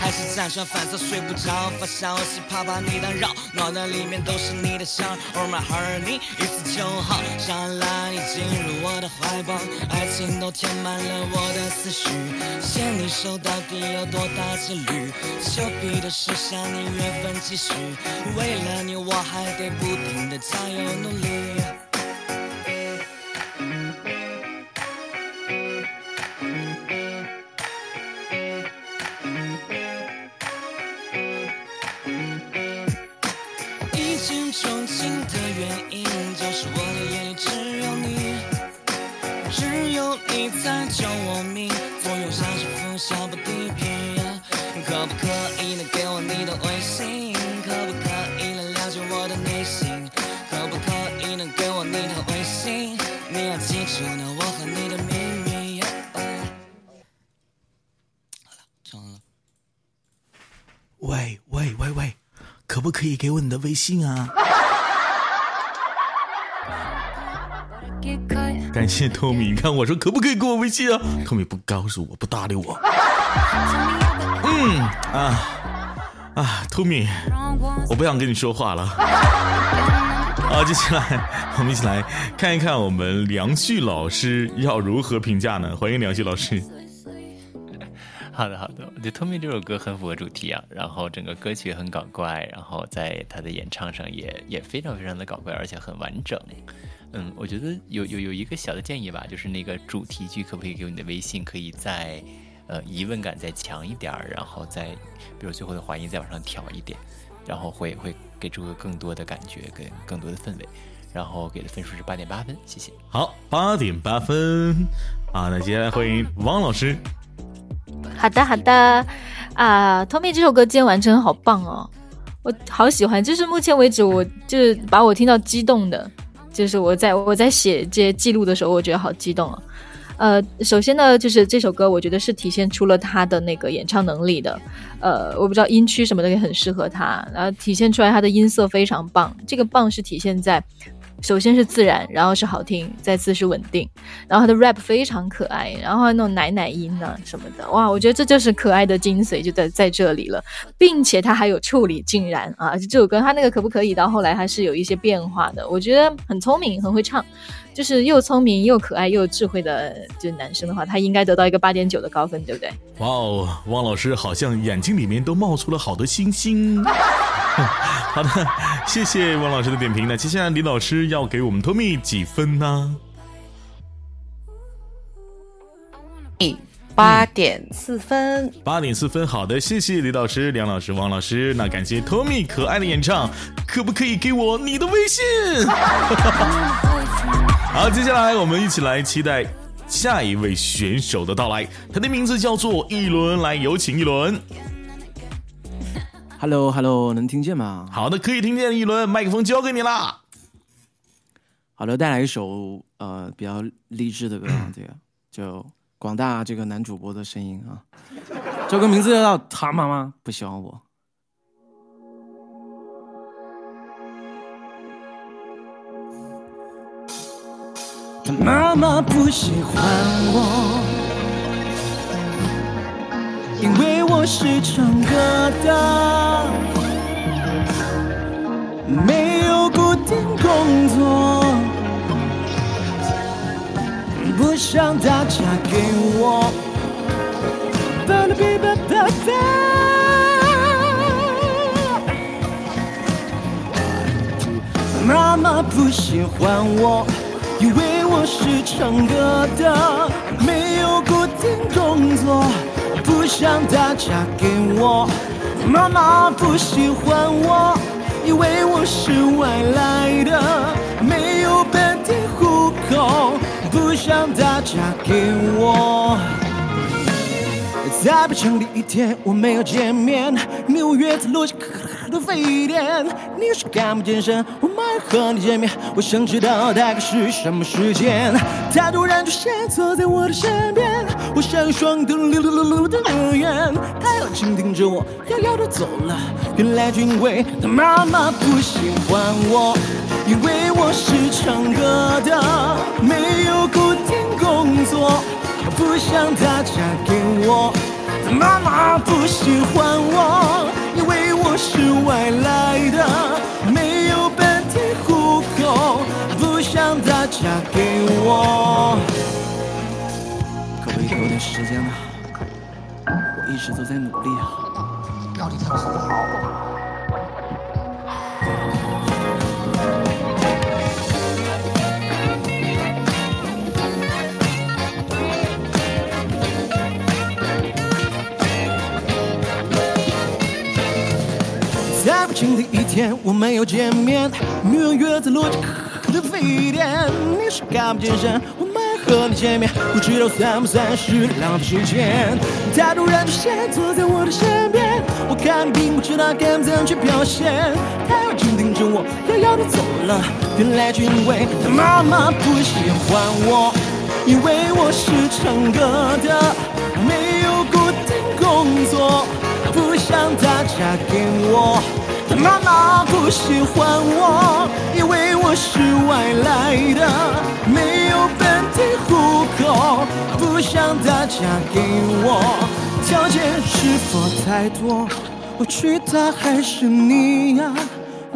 还是辗转反侧睡不着，发消息怕把你打扰，脑袋里面都是你的香，Oh my honey，一次就好，想拉你进入我的怀抱，爱情都填满了我的思绪，牵你手到底有多大几率？丘比特设下你缘分继续，为了你我还得不停的加油努力。好了，唱完了。喂喂喂喂可不可以给我你的微信啊？感谢托米，你看我说可不可以给我微信啊？托米不告诉我，不搭理我。嗯啊啊，托米，我不想跟你说话了。好，接下来我们一起来看一看我们梁旭老师要如何评价呢？欢迎梁旭老师。好的，好的，我觉得《Tommy》这首歌很符合主题啊，然后整个歌曲很搞怪，然后在他的演唱上也也非常非常的搞怪，而且很完整。嗯，我觉得有有有一个小的建议吧，就是那个主题句可不可以给你的微信可以再呃疑问感再强一点儿，然后再比如最后的滑音再往上调一点，然后会会给出个更多的感觉跟更多的氛围。然后给的分数是八点八分，谢谢。好，八点八分啊，那接下来欢迎汪老师。好的，好的，啊，Tommy 这首歌今天完成好棒哦，我好喜欢，就是目前为止我就是把我听到激动的，就是我在我在写这些记录的时候，我觉得好激动啊。呃，首先呢，就是这首歌，我觉得是体现出了他的那个演唱能力的。呃，我不知道音区什么的也很适合他，然后体现出来他的音色非常棒。这个棒是体现在。首先是自然，然后是好听，再次是稳定，然后他的 rap 非常可爱，然后那种奶奶音啊什么的，哇，我觉得这就是可爱的精髓就在在这里了，并且他还有处理，竟然啊，这首歌他那个可不可以到后来还是有一些变化的，我觉得很聪明，很会唱。就是又聪明又可爱又智慧的，就是男生的话，他应该得到一个八点九的高分，对不对？哇哦，汪老师好像眼睛里面都冒出了好多星星。好的，谢谢汪老师的点评。那接下来李老师要给我们 Tommy 几分呢？八点四分，八点四分。好的，谢谢李老师、梁老师、王老师。那感谢 Tommy 可爱的演唱，可不可以给我你的微信？好，接下来我们一起来期待下一位选手的到来。他的名字叫做一轮，来有请一轮。Hello，Hello，能听见吗？好的，可以听见。一轮，麦克风交给你啦。好的，带来一首呃比较励志的歌，这个就。广大这个男主播的声音啊，这个名字叫他妈妈不喜欢我。他妈妈不喜欢我，因为我是唱歌的，没有固定工作。不想她嫁给我。妈妈不喜欢我，因为我是唱歌的，没有固定工作。不想她嫁给我。妈妈不喜欢我，因为我是外来的，没有本地户口。不想她嫁给我。在北城第一天，我没有见面，纽约在洛杉矶的非典，你是看不见神，我没和你见面，我想知道大概是什么时间。他突然出现，坐在我的身边，我像双灯溜溜溜溜的乐园，他要紧盯着我，遥遥的走了。原来因为他妈妈不喜欢我。因为我是唱歌的，没有固定工作，不想她嫁给我。妈妈不喜欢我，因为我是外来的，没有本地户口，不想她嫁给我。可不可以给我点时间呢？我一直都在努力啊。要离开我好不好？在北京的一天，我没有见面，女人约在洛杉矶的非典，你是看不见人，我没和你见面，不知道算不算是浪费时间。他突然出现，坐在我的身边，我看你并不知道该怎样去表现，他又紧盯着我，遥遥地走了。原来就因为他妈妈不喜欢我，因为我是唱歌的，没有固定工作。不想她嫁给我，妈妈不喜欢我，因为我是外来的，没有本地户口。不想她嫁给我，条件是否太多？我娶她还是你呀？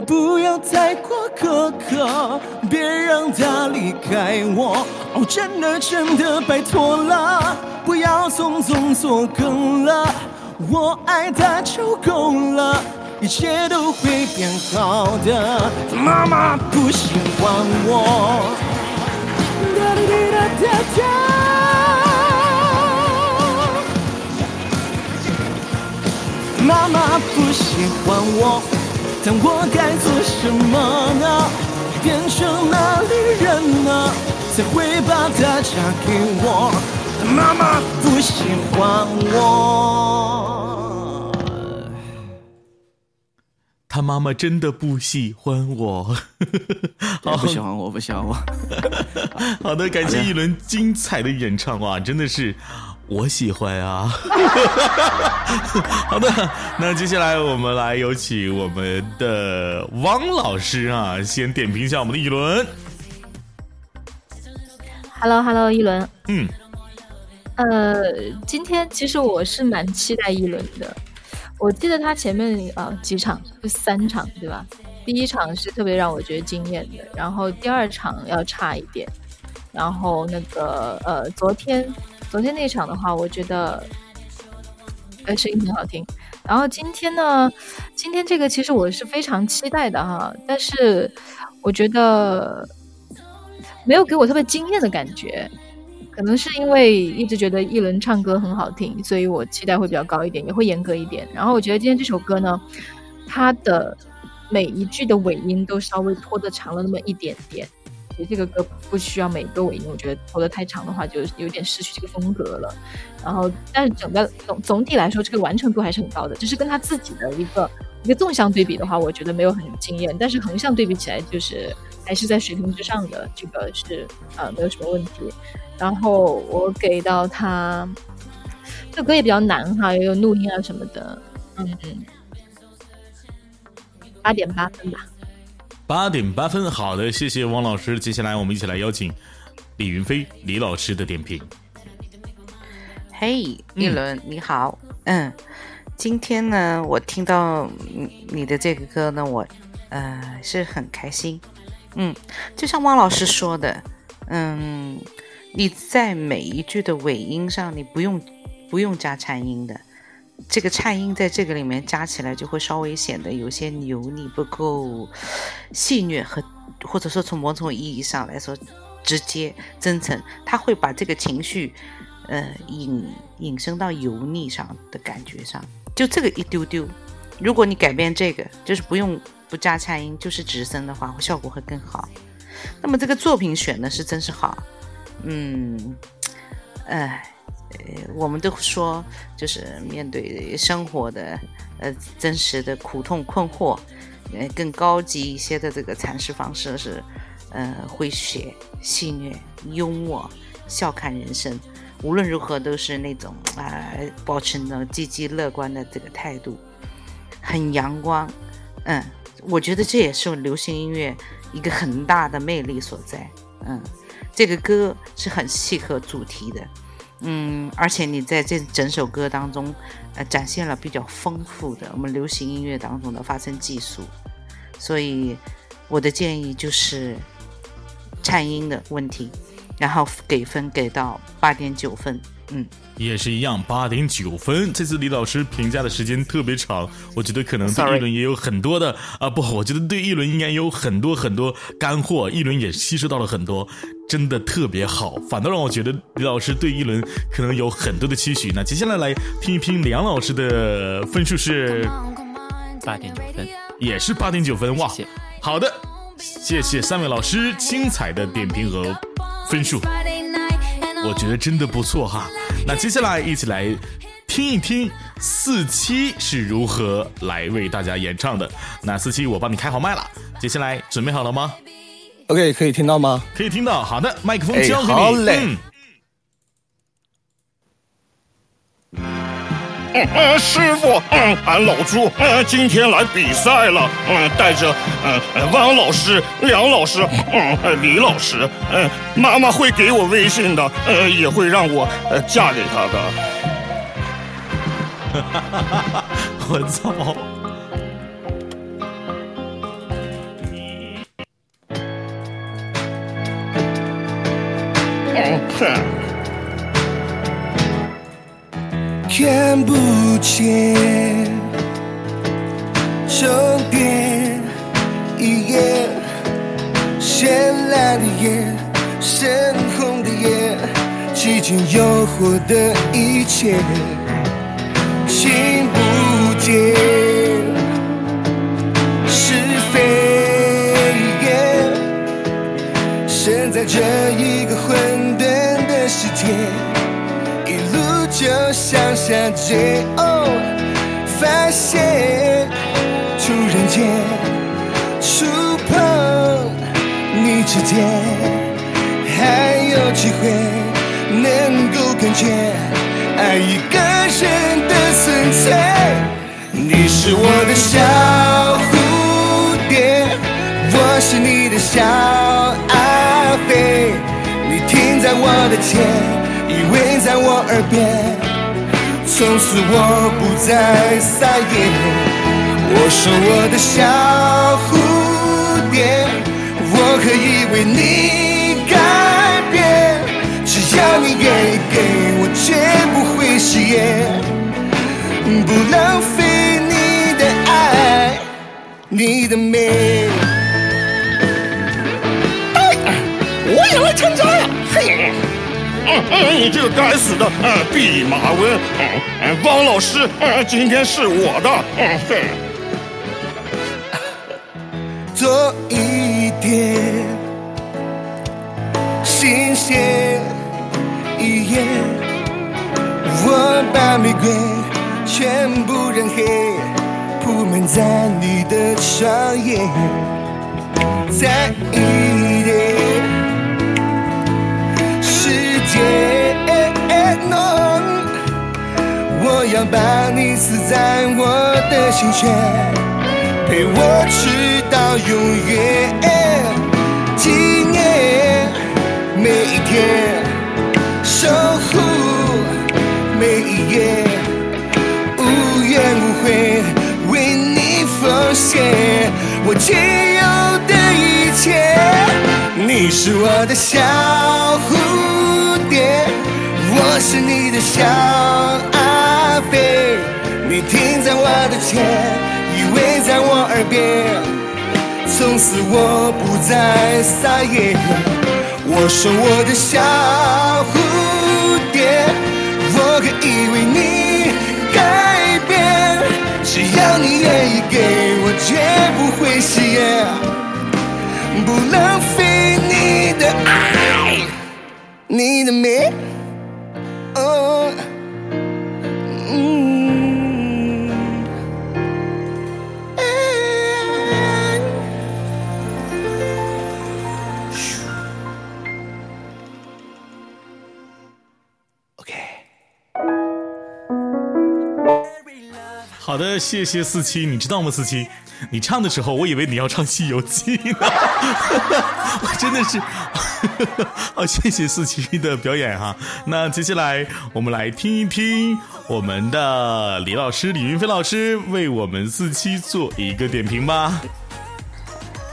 不要太过苛刻，别让她离开我。哦，真的真的拜托了，不要匆匆做更了。我爱她就够了，一切都会变好的。妈妈不喜欢我，哒滴哒哒哒。妈妈不喜欢我，但我该做什么呢？变成哪里人呢，才会把她嫁给我？妈妈不喜欢我。他妈妈真的不喜欢我。好，不喜欢我，不喜欢我。好的，感谢一轮精彩的演唱哇，真的是我喜欢啊。好的，那接下来我们来有请我们的汪老师啊，先点评一下我们的一轮。Hello，Hello，一轮。嗯。呃，今天其实我是蛮期待一轮的。我记得他前面啊几场就三场对吧？第一场是特别让我觉得惊艳的，然后第二场要差一点，然后那个呃昨天昨天那场的话，我觉得呃声音很好听。然后今天呢，今天这个其实我是非常期待的哈，但是我觉得没有给我特别惊艳的感觉。可能是因为一直觉得一轮唱歌很好听，所以我期待会比较高一点，也会严格一点。然后我觉得今天这首歌呢，它的每一句的尾音都稍微拖得长了那么一点点。其实这个歌不需要每个尾音，我觉得拖得太长的话，就有点失去这个风格了。然后，但是整个总总体来说，这个完成度还是很高的。只是跟他自己的一个一个纵向对比的话，我觉得没有很惊艳。但是横向对比起来，就是还是在水平之上的，这个是呃没有什么问题。然后我给到他，这歌也比较难哈，也有怒音啊什么的，嗯，八点八分吧。八点八分，好的，谢谢汪老师。接下来我们一起来邀请李云飞李老师的点评。嘿，一轮你好，嗯，今天呢，我听到你的这个歌呢，我呃是很开心，嗯，就像汪老师说的，嗯。你在每一句的尾音上，你不用不用加颤音的，这个颤音在这个里面加起来就会稍微显得有些油腻，不够戏谑和或者说从某种意义上来说直接真诚，他会把这个情绪呃引引申到油腻上的感觉上，就这个一丢丢，如果你改变这个，就是不用不加颤音，就是直声的话，效果会更好。那么这个作品选的是真是好。嗯，哎，我们都说，就是面对生活的呃真实的苦痛困惑，呃，更高级一些的这个阐释方式是，呃，诙谐、戏谑、幽默、笑看人生，无论如何都是那种啊，保持那种积极乐观的这个态度，很阳光。嗯，我觉得这也是流行音乐一个很大的魅力所在。嗯。这个歌是很契合主题的，嗯，而且你在这整首歌当中，呃，展现了比较丰富的我们流行音乐当中的发声技术，所以我的建议就是颤音的问题，然后给分给到八点九分。嗯，也是一样，八点九分。这次李老师评价的时间特别长，我觉得可能对一轮也有很多的啊，不，我觉得对一轮应该有很多很多干货，一轮也吸收到了很多，真的特别好。反倒让我觉得李老师对一轮可能有很多的期许。那接下来来听一听梁老师的分数是八点九分，也是八点九分哇。好的，谢谢三位老师精彩的点评和分数。我觉得真的不错哈，那接下来一起来听一听四七是如何来为大家演唱的。那四七，我帮你开好麦了，接下来准备好了吗？OK，可以听到吗？可以听到。好的，麦克风交给你。好嘞。嗯，嗯师傅，嗯，俺老朱，嗯，今天来比赛了，嗯，带着，嗯，汪老师、梁老师，嗯，李老师，嗯，妈妈会给我微信的，呃，也会让我，呃，嫁给他的。我操！嗯，哼。看不见终点，一夜绚烂的夜，深红的夜，寂静诱惑的一切，听不见是非，身在这一个混沌的世界。就像下坠，哦，发现突然间触碰你指尖，还有机会能够感觉爱一个人的存在。你是我的小蝴蝶，我是你的小阿飞，你停在我的肩，依偎在我耳边。从此我不再撒野，我说我的小蝴蝶，我可以为你改变，只要你愿意给我，绝不会食言，不浪费你的爱，你的美。哎，我也来参加呀！嘿。嗯嗯，你这个该死的嗯弼马温，嗯嗯，汪老师，嗯，今天是我的，嗯嘿。多一点新鲜一夜，我把玫瑰全部染黑，铺满在你的双眼，再一浓，我要把你刺在我的心弦，陪我直到永远。纪念每一天，守护每一夜，无怨无悔为你奉献我今。你是我的小蝴蝶。我是你的小阿飞，你停在我的肩，依偎在我耳边。从此我不再撒野，我说我的小蝴蝶，我可以为你改变，只要你愿意给我，绝不会食言，不浪费，你的美。哦，嗯，好的，谢谢四七，你知道吗？四七，你唱的时候，我以为你要唱《西游记》呢，我真的是，好，谢谢四七的表演哈。那接下来我们来听一听我们的李老师李云飞老师为我们四七做一个点评吧。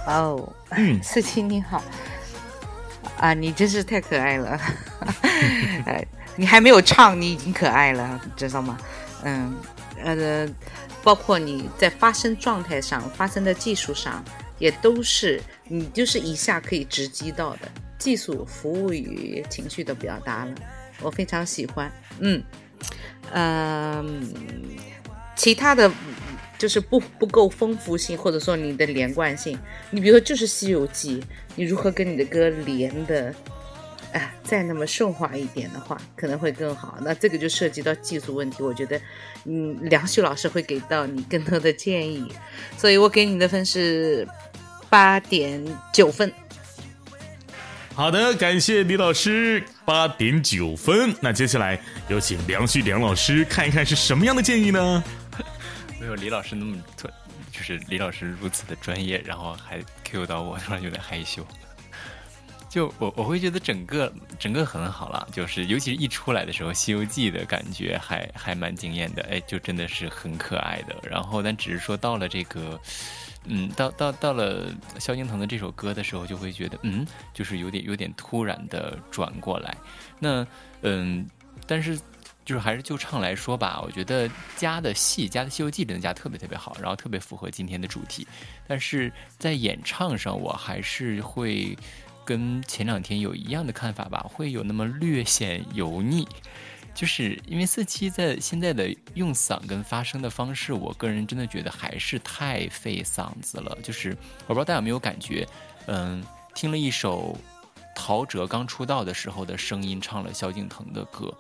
哦，嗯，四七你好，啊，你真是太可爱了，哎，你还没有唱，你已经可爱了，知道吗？嗯。呃，包括你在发声状态上、发声的技术上，也都是你就是一下可以直击到的技术、服务于情绪的表达了，我非常喜欢。嗯，嗯，其他的就是不不够丰富性，或者说你的连贯性，你比如说就是《西游记》，你如何跟你的歌连的？哎，再那么顺滑一点的话，可能会更好。那这个就涉及到技术问题，我觉得，嗯，梁旭老师会给到你更多的建议。所以我给你的分是八点九分。好的，感谢李老师八点九分。那接下来有请梁旭梁老师看一看是什么样的建议呢？没有李老师那么特，就是李老师如此的专业，然后还 Q 到我，突然有点害羞。就我我会觉得整个整个很好了，就是尤其是一出来的时候，《西游记》的感觉还还蛮惊艳的，哎，就真的是很可爱的。然后，但只是说到了这个，嗯，到到到了萧敬腾的这首歌的时候，就会觉得，嗯，就是有点有点突然的转过来。那嗯，但是就是还是就唱来说吧，我觉得加的戏加的《西游记》真的加特别特别好，然后特别符合今天的主题。但是在演唱上，我还是会。跟前两天有一样的看法吧，会有那么略显油腻，就是因为四七在现在的用嗓跟发声的方式，我个人真的觉得还是太费嗓子了。就是我不知道大家有没有感觉，嗯，听了一首陶喆刚出道的时候的声音唱了萧敬腾的歌，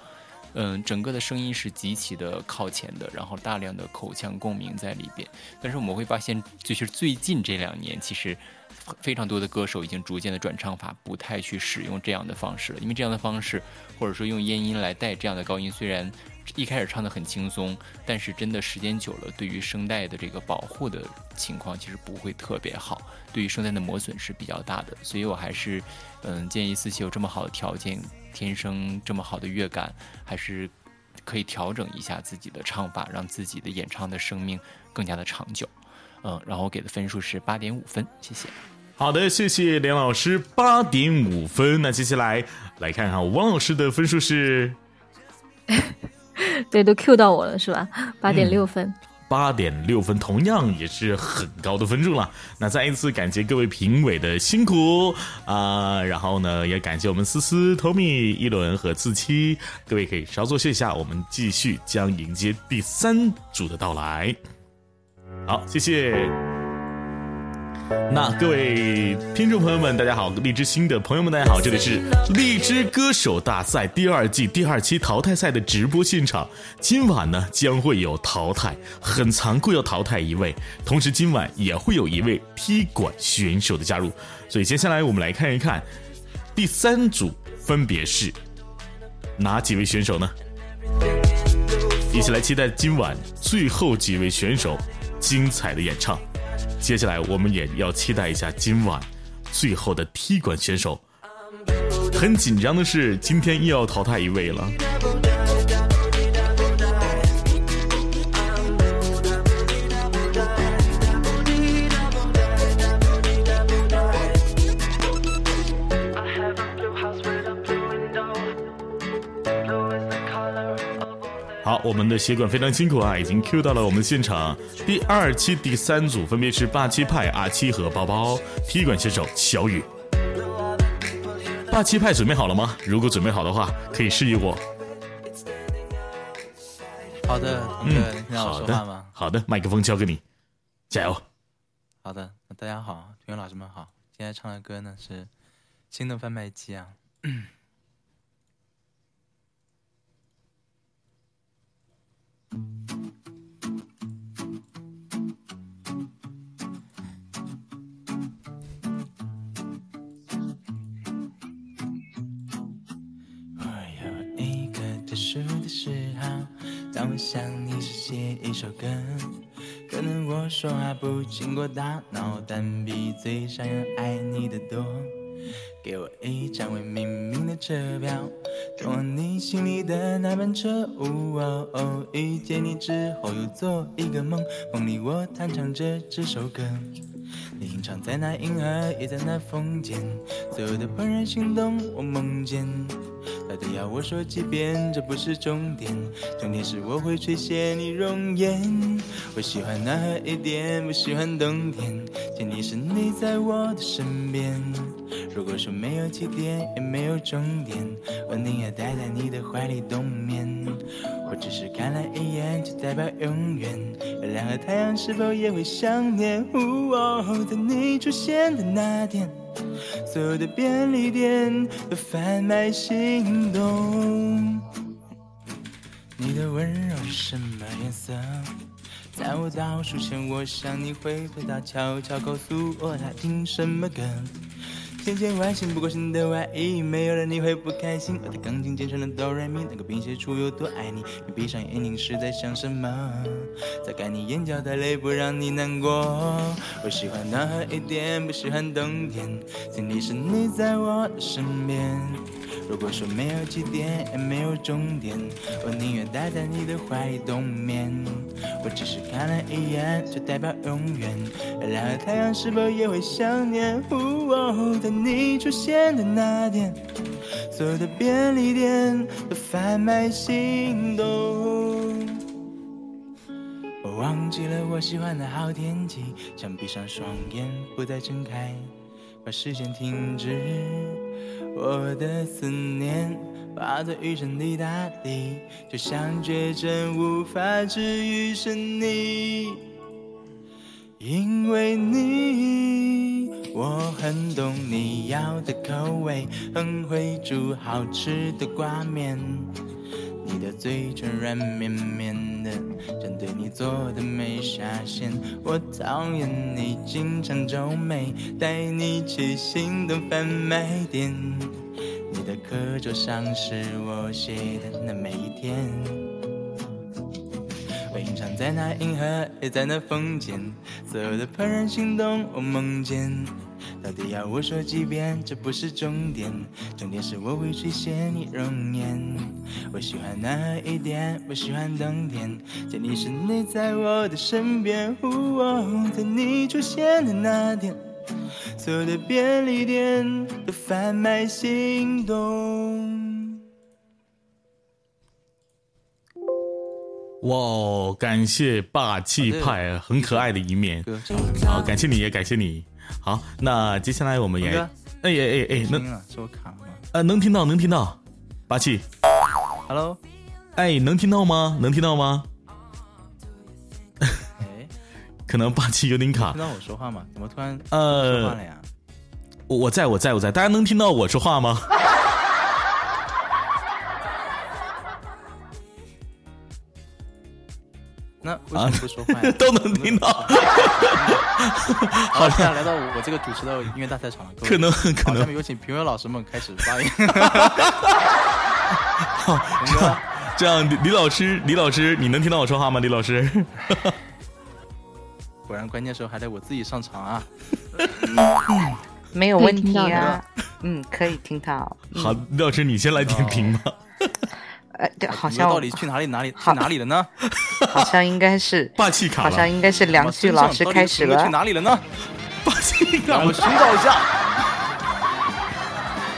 嗯，整个的声音是极其的靠前的，然后大量的口腔共鸣在里边。但是我们会发现，就是最近这两年，其实非常多的歌手已经逐渐的转唱法，不太去使用这样的方式了，因为这样的方式，或者说用咽音来带这样的高音，虽然。一开始唱的很轻松，但是真的时间久了，对于声带的这个保护的情况其实不会特别好，对于声带的磨损是比较大的。所以我还是，嗯，建议思琪有这么好的条件，天生这么好的乐感，还是可以调整一下自己的唱法，让自己的演唱的生命更加的长久。嗯，然后给的分数是八点五分，谢谢。好的，谢谢梁老师，八点五分。那接下来来看看汪老师的分数是。对，都 Q 到我了是吧？八点六分，八点六分，同样也是很高的分数了。那再一次感谢各位评委的辛苦啊！然后呢，也感谢我们思思、Tommy、一轮和自七，各位可以稍作卸下，我们继续将迎接第三组的到来。好，谢谢。那各位听众朋友们，大家好！荔枝新的朋友们，大家好！这里是荔枝歌手大赛第二季第二期淘汰赛的直播现场。今晚呢将会有淘汰，很残酷，要淘汰一位。同时今晚也会有一位踢馆选手的加入。所以接下来我们来看一看，第三组分别是哪几位选手呢？一起来期待今晚最后几位选手精彩的演唱。接下来，我们也要期待一下今晚最后的踢馆选手。很紧张的是，今天又要淘汰一位了。好，我们的协管非常辛苦啊，已经 Q 到了我们现场第二期第三组，分别是霸气派阿七和包包踢馆选手小雨。霸气派准备好了吗？如果准备好的话，可以示意我。好的，嗯，好的，好的，麦克风交给你，加油。好的，大家好，同学老师们好，今天唱的歌呢是《心动贩卖机》啊。当我想你时，写一首歌。可能我我有一个特殊的嗜好，当我想你时，写一首歌。可能我说话不经过大脑，但比嘴上要爱你的多。给我一张未命名的车票，通往你心里的那班车。哦，遇见你之后又做一个梦，梦里我弹唱着这首歌。你隐藏在那银河，也在那风间，所有的怦然心动，我梦见。到底要我说几遍？这不是重点，重点是我会垂涎你容颜。我喜欢暖和一点，不喜欢冬天，前提是你在我的身边。如果说没有起点，也没有终点，我宁愿待在你的怀里冬眠。我只是看了一眼，就代表永远。月亮和太阳是否也会想念？在你出现的那天。所有的便利店都贩卖心动，你的温柔是什么颜色？在我倒数前，我想你会回答，悄悄告诉我他听什么歌。千千万心不过你的外衣，没有了你会不开心。我的钢琴键成了哆来咪，能够拼写出有多爱你。你闭上眼睛是在想什么？擦干你眼角的泪，不让你难过。我喜欢暖和一点，不喜欢冬天，前提是你在我的身边。如果说没有起点，也没有终点，我宁愿待在你的怀里冬眠。我只是看了一眼，就代表永远。月亮和太阳是否也会想念？在你出现的那天，所有的便利店都贩卖心动。我忘记了我喜欢的好天气，想闭上双眼，不再睁开，把时间停止。我的思念化作雨声滴答滴，就像绝症无法治愈是你。因为你，我很懂你要的口味，很会煮好吃的挂面。你的嘴唇软绵绵的，针对你做的没下限。我讨厌你经常皱眉，带你去心动贩卖店。你的课桌上是我写的那每一天。我隐藏在那银河，也在那风间，所有的怦然心动，我梦见。到底要我说几遍？这不是重点，重点是我会去写你容颜。我喜欢那一点，我喜欢冬天，见你时你在我的身边。哦，在你出现的那天，所有的便利店都贩卖心动。哇，感谢霸气派很可爱的一面，好，感谢你也感谢你。好，那接下来我们也，哎哎哎哎，能是我卡吗？呃，能听到，能听到，霸气，Hello，哎，能听到吗？能听到吗？可能霸气有点卡。听到我说话吗？怎么突然呃说话了呀？我我在我在我在，大家能听到我说话吗？那为什么不说话呀？都能听到。好，现在来到我这个主持的音乐大赛场了。可能可能下面有请评委老师们开始发言。好，这样这样，李李老师，李老师，你能听到我说话吗？李老师，果然关键时候还得我自己上场啊！没有问题啊。嗯，可以听到。嗯好，李老师，你先来点评吧。呃，对，好像到底去哪里哪里去哪里了呢？好像应该是 霸气卡了好像应该是梁旭老师开始了去。哪里了呢？霸气卡我寻找一下。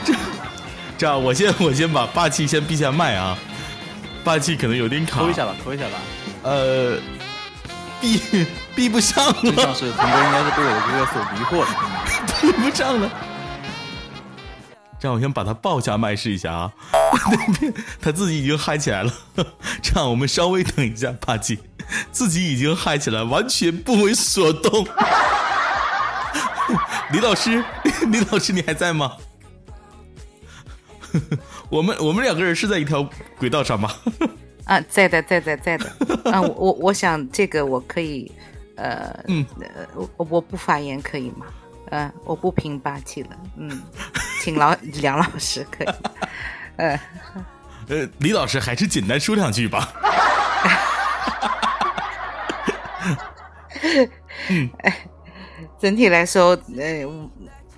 这这样，我先我先把霸气先闭下麦啊，霸气可能有点卡。扣一下吧，扣一下吧。呃，闭闭不上了。真相是腾哥应该是被我的哥哥所迷惑了。闭不上了。这样，我先把他抱下麦试一下啊。他自己已经嗨起来了。这样，我们稍微等一下，八戒自己已经嗨起来，完全不为所动。李老师，李老师，你还在吗？我们我们两个人是在一条轨道上吗？啊，在的，在的，在的。啊，我我我想这个我可以，呃，嗯，呃，我我不发言可以吗？呃，我不评霸气了，嗯，请老梁老师可以，呃，呃，李老师还是简单说两句吧。嗯，整体来说，呃，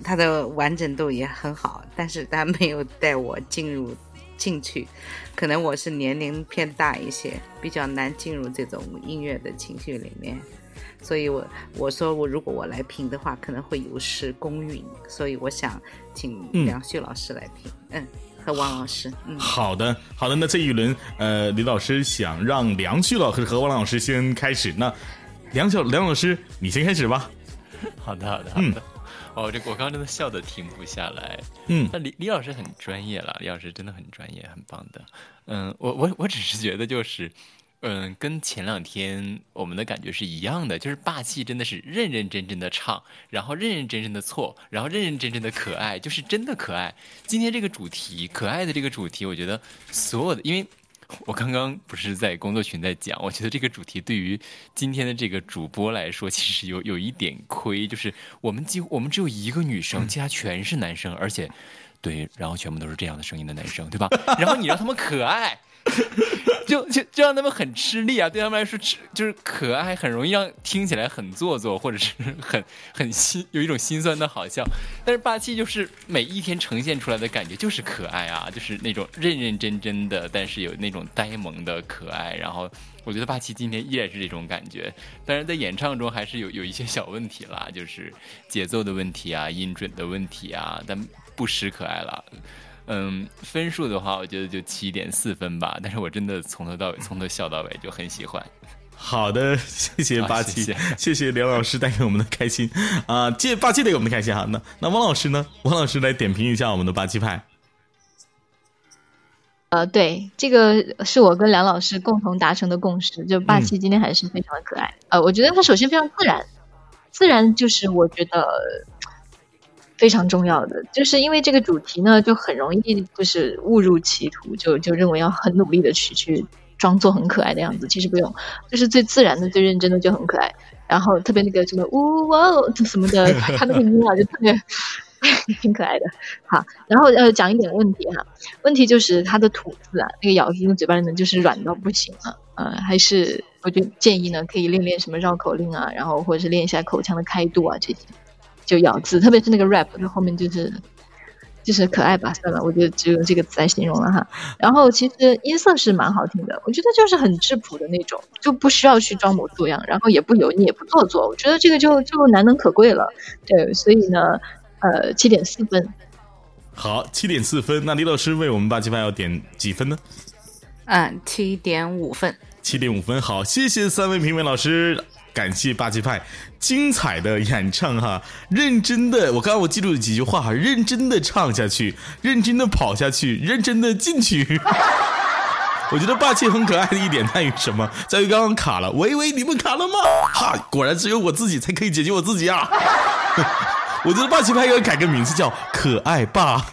它的完整度也很好，但是它没有带我进入进去，可能我是年龄偏大一些，比较难进入这种音乐的情绪里面，所以我我说我如果我来评的话，可能会有失公允，所以我想请嗯梁旭老师来评，嗯，和王老师，嗯，好的，好的。那这一轮，呃，李老师想让梁旭老师和王老师先开始。那梁小梁老师，你先开始吧。好的，好的，好的。哦，这我刚刚真的笑的停不下来。嗯那李李老师很专业了，李老师真的很专业，很棒的。嗯，我我我只是觉得就是，嗯，跟前两天我们的感觉是一样的，就是霸气真的是认认真真的唱，然后认认真真的错，然后认认真真的可爱，就是真的可爱。今天这个主题，可爱的这个主题，我觉得所有的，因为我刚刚不是在工作群在讲，我觉得这个主题对于今天的这个主播来说，其实有有一点亏，就是我们几乎我们只有一个女生，其他全是男生，而且对，然后全部都是这样的声音的男生，对吧？然后你让他们可爱。就就就让他们很吃力啊，对他们来说吃就是可爱，很容易让听起来很做作，或者是很很心有一种心酸的好笑。但是霸气就是每一天呈现出来的感觉就是可爱啊，就是那种认认真真的，但是有那种呆萌的可爱。然后我觉得霸气今天依然是这种感觉，当然在演唱中还是有有一些小问题啦，就是节奏的问题啊、音准的问题啊，但不失可爱了。嗯，分数的话，我觉得就七点四分吧。但是我真的从头到尾，从头笑到尾，就很喜欢。好的，谢谢好霸气，谢谢谢谢梁老师带给我们的开心啊！借霸气带给我们的开心哈。那那汪老师呢？汪老师来点评一下我们的霸气派。呃，对，这个是我跟梁老师共同达成的共识，就霸气今天还是非常的可爱。呃，我觉得他首先非常自然，自然就是我觉得非常重要的，就是因为这个主题呢，就很容易就是误入歧途，就就认为要很努力的去去装作很可爱的样子，其实不用，就是最自然的、最认真的就很可爱。然后特别那个什么呜哇哦什么的，他那个音啊就特别 挺可爱的。好，然后呃讲一点问题哈，问题就是他的吐字啊，那个咬字嘴巴里面就是软到不行了，呃，还是我就建议呢，可以练练什么绕口令啊，然后或者是练一下口腔的开度啊这些。就咬字，特别是那个 rap，就后面就是就是可爱吧，算了，我就只有这个词来形容了哈。然后其实音色是蛮好听的，我觉得就是很质朴的那种，就不需要去装模作样，然后也不油腻也不做作，我觉得这个就就难能可贵了。对，所以呢，呃，七点四分。好，七点四分。那李老师为我们八七八要点几分呢？嗯，七点五分。七点五分，好，谢谢三位评委老师。感谢霸气派精彩的演唱哈，认真的，我刚刚我记住了几句话哈，认真的唱下去，认真的跑下去，认真的进去。我觉得霸气很可爱的一点在于什么？在于刚刚卡了，喂喂，你们卡了吗？哈，果然只有我自己才可以解决我自己啊！我觉得霸气派应该改个名字叫可爱霸。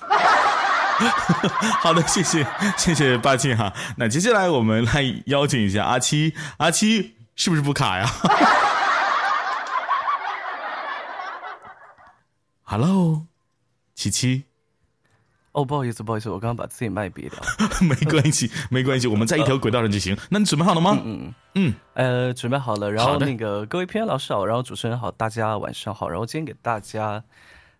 好的，谢谢谢谢霸气哈。那接下来我们来邀请一下阿七，阿七。是不是不卡呀？Hello，七七。哦，不好意思，不好意思，我刚刚把自己麦闭掉。没关系，没关系，我们在一条轨道上就行。那你准备好了吗？嗯嗯嗯。呃，准备好了。然后那个各位偏老师好，然后主持人好，大家晚上好。然后今天给大家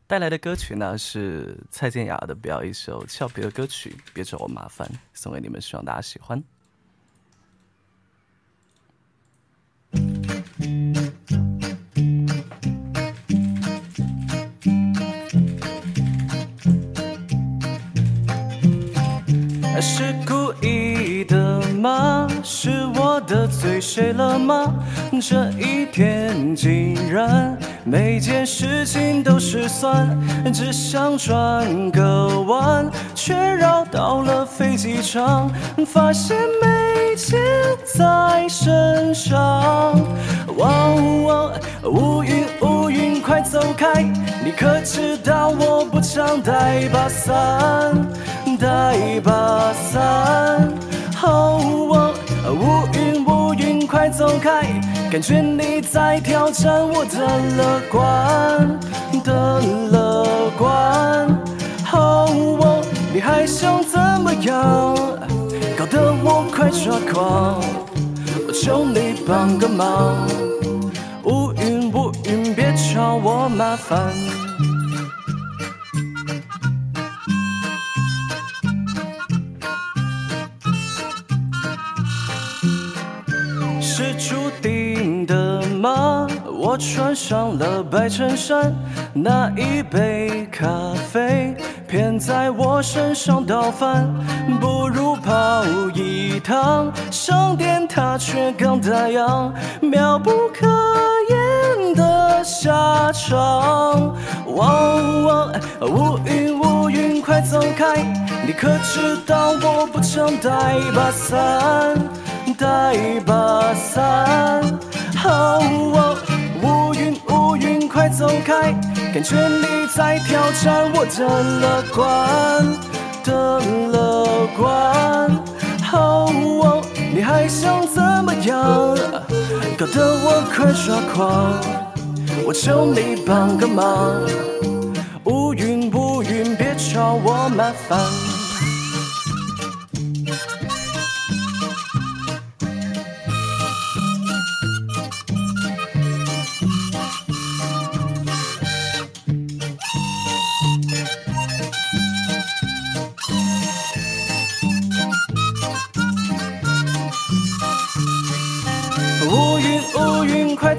带来的歌曲呢是蔡健雅的，表一首俏皮的歌曲，别找我麻烦，送给你们，希望大家喜欢。是故意的吗？是我得罪谁了吗？这一天竟然每件事情都失算，只想转个弯，却绕到了飞机场，发现没钱在身上。乌云乌云快走开，你可知道我不常带把伞？带把伞，哦，乌云乌云快走开，感觉你在挑战我的乐观的乐观，哦，你还想怎么样？我快抓狂，我求你帮个忙，乌云乌云别找我麻烦。是注定的吗？我穿上了白衬衫，那一杯咖啡偏在我身上倒翻，不如跑一趟上电塔，却刚打烊，妙不可言的下场。乌云乌云快走开，你可知道我不常带把伞，带把伞。乌云乌云快走开！感觉你在挑战我的乐观的乐观。你还想怎么样？搞得我快抓狂！我求你帮个忙，乌云乌云别找我麻烦。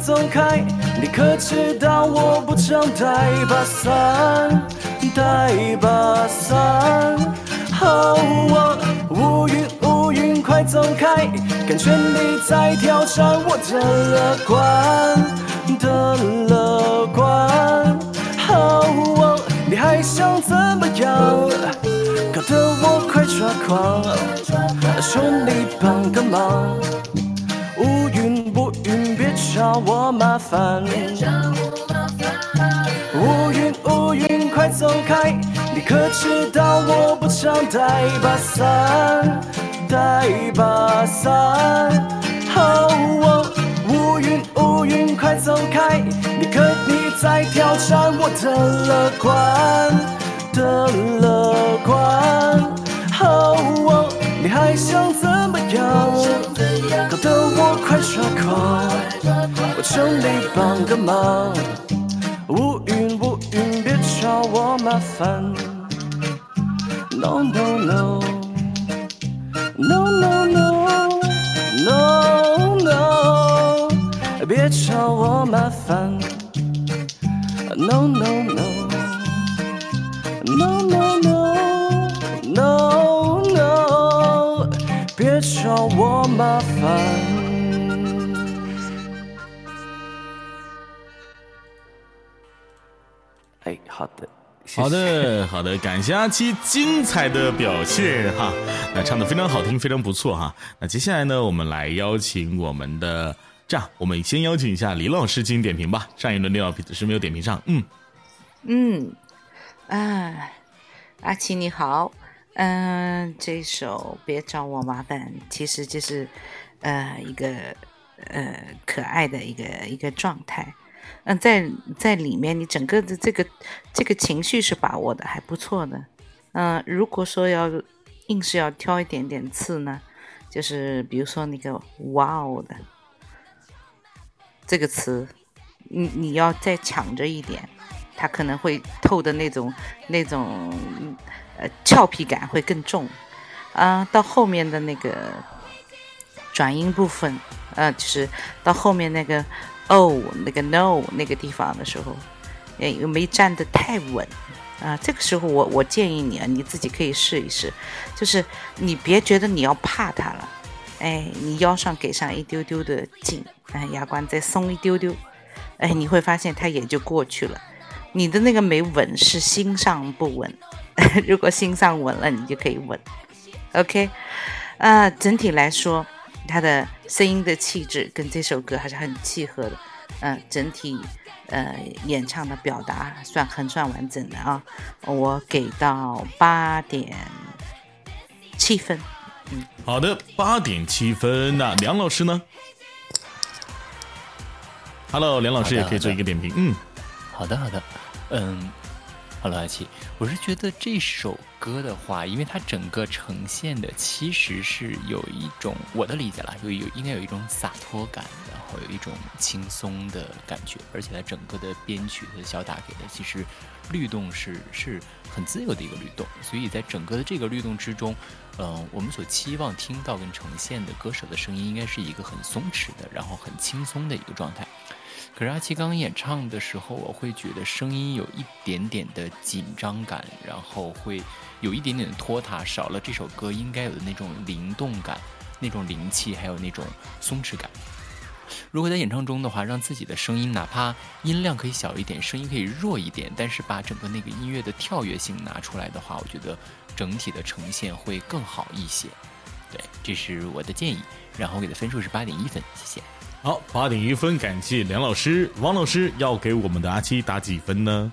走开！你可知道我不常带把伞，带把伞。哦，乌云乌云快走开！感觉你在挑战我的乐观的乐观。哦，你还想怎么样？搞得我快抓狂！求你帮个忙，找我麻烦。乌云乌云快。走开！你可知道我不常带把伞，带把伞。哦，乌云乌云快走开！你可你在挑战我的乐观的乐观。哦，你还想怎么样？搞得我快抓狂，我求你帮个忙。乌云乌云，别找我麻烦。No no no no no no no no，别找我麻烦。No no no no no no no no，别找我麻烦。好的，好的，感谢阿七精彩的表现哈，那唱的非常好听，非常不错哈。那接下来呢，我们来邀请我们的，这样，我们先邀请一下李老师进行点评吧。上一轮李老师没有点评上，嗯嗯，啊，阿七你好，嗯、这首别找我麻烦，其实就是呃一个呃可爱的一个一个状态。嗯、在在里面，你整个的这个这个情绪是把握的还不错的。嗯、如果说要硬是要挑一点点刺呢，就是比如说那个“哇哦”的这个词，你你要再抢着一点，它可能会透的那种那种呃俏皮感会更重。啊、到后面的那个转音部分，呃，就是到后面那个哦那个 no 那个地方的时候，哎，又没站得太稳。啊，这个时候我我建议你啊，你自己可以试一试，就是你别觉得你要怕它了，哎，你腰上给上一丢丢的劲，哎，牙关再松一丢丢，哎，你会发现它也就过去了。你的那个没稳是心上不稳，如果心上稳了，你就可以稳。OK，啊、整体来说，他的声音的气质跟这首歌还是很契合的。嗯、整体呃演唱的表达算很算完整的啊，我给到八点七分。嗯，好的，八点七分。那梁老师呢？Hello，梁老师也可以做一个点评。嗯，好的，好的，嗯，Hello，阿七，我是觉得这首歌的话，因为它整个呈现的其实是有一种我的理解啦，有有应该有一种洒脱感，然后有一种轻松的感觉，而且它整个的编曲和小打给的其实律动是是很自由的一个律动，所以在整个的这个律动之中，嗯、我们所期望听到跟呈现的歌手的声音，应该是一个很松弛的，然后很轻松的一个状态。可是阿七刚刚演唱的时候，我会觉得声音有一点点的紧张感，然后会有一点点的拖沓，少了这首歌应该有的那种灵动感、那种灵气，还有那种松弛感。如果在演唱中的话，让自己的声音哪怕音量可以小一点，声音可以弱一点，但是把整个那个音乐的跳跃性拿出来的话，我觉得整体的呈现会更好一些。对，这是我的建议。然后给的分数是八点一分，谢谢。好，八点一分，感谢梁老师。王老师要给我们的阿七打几分呢？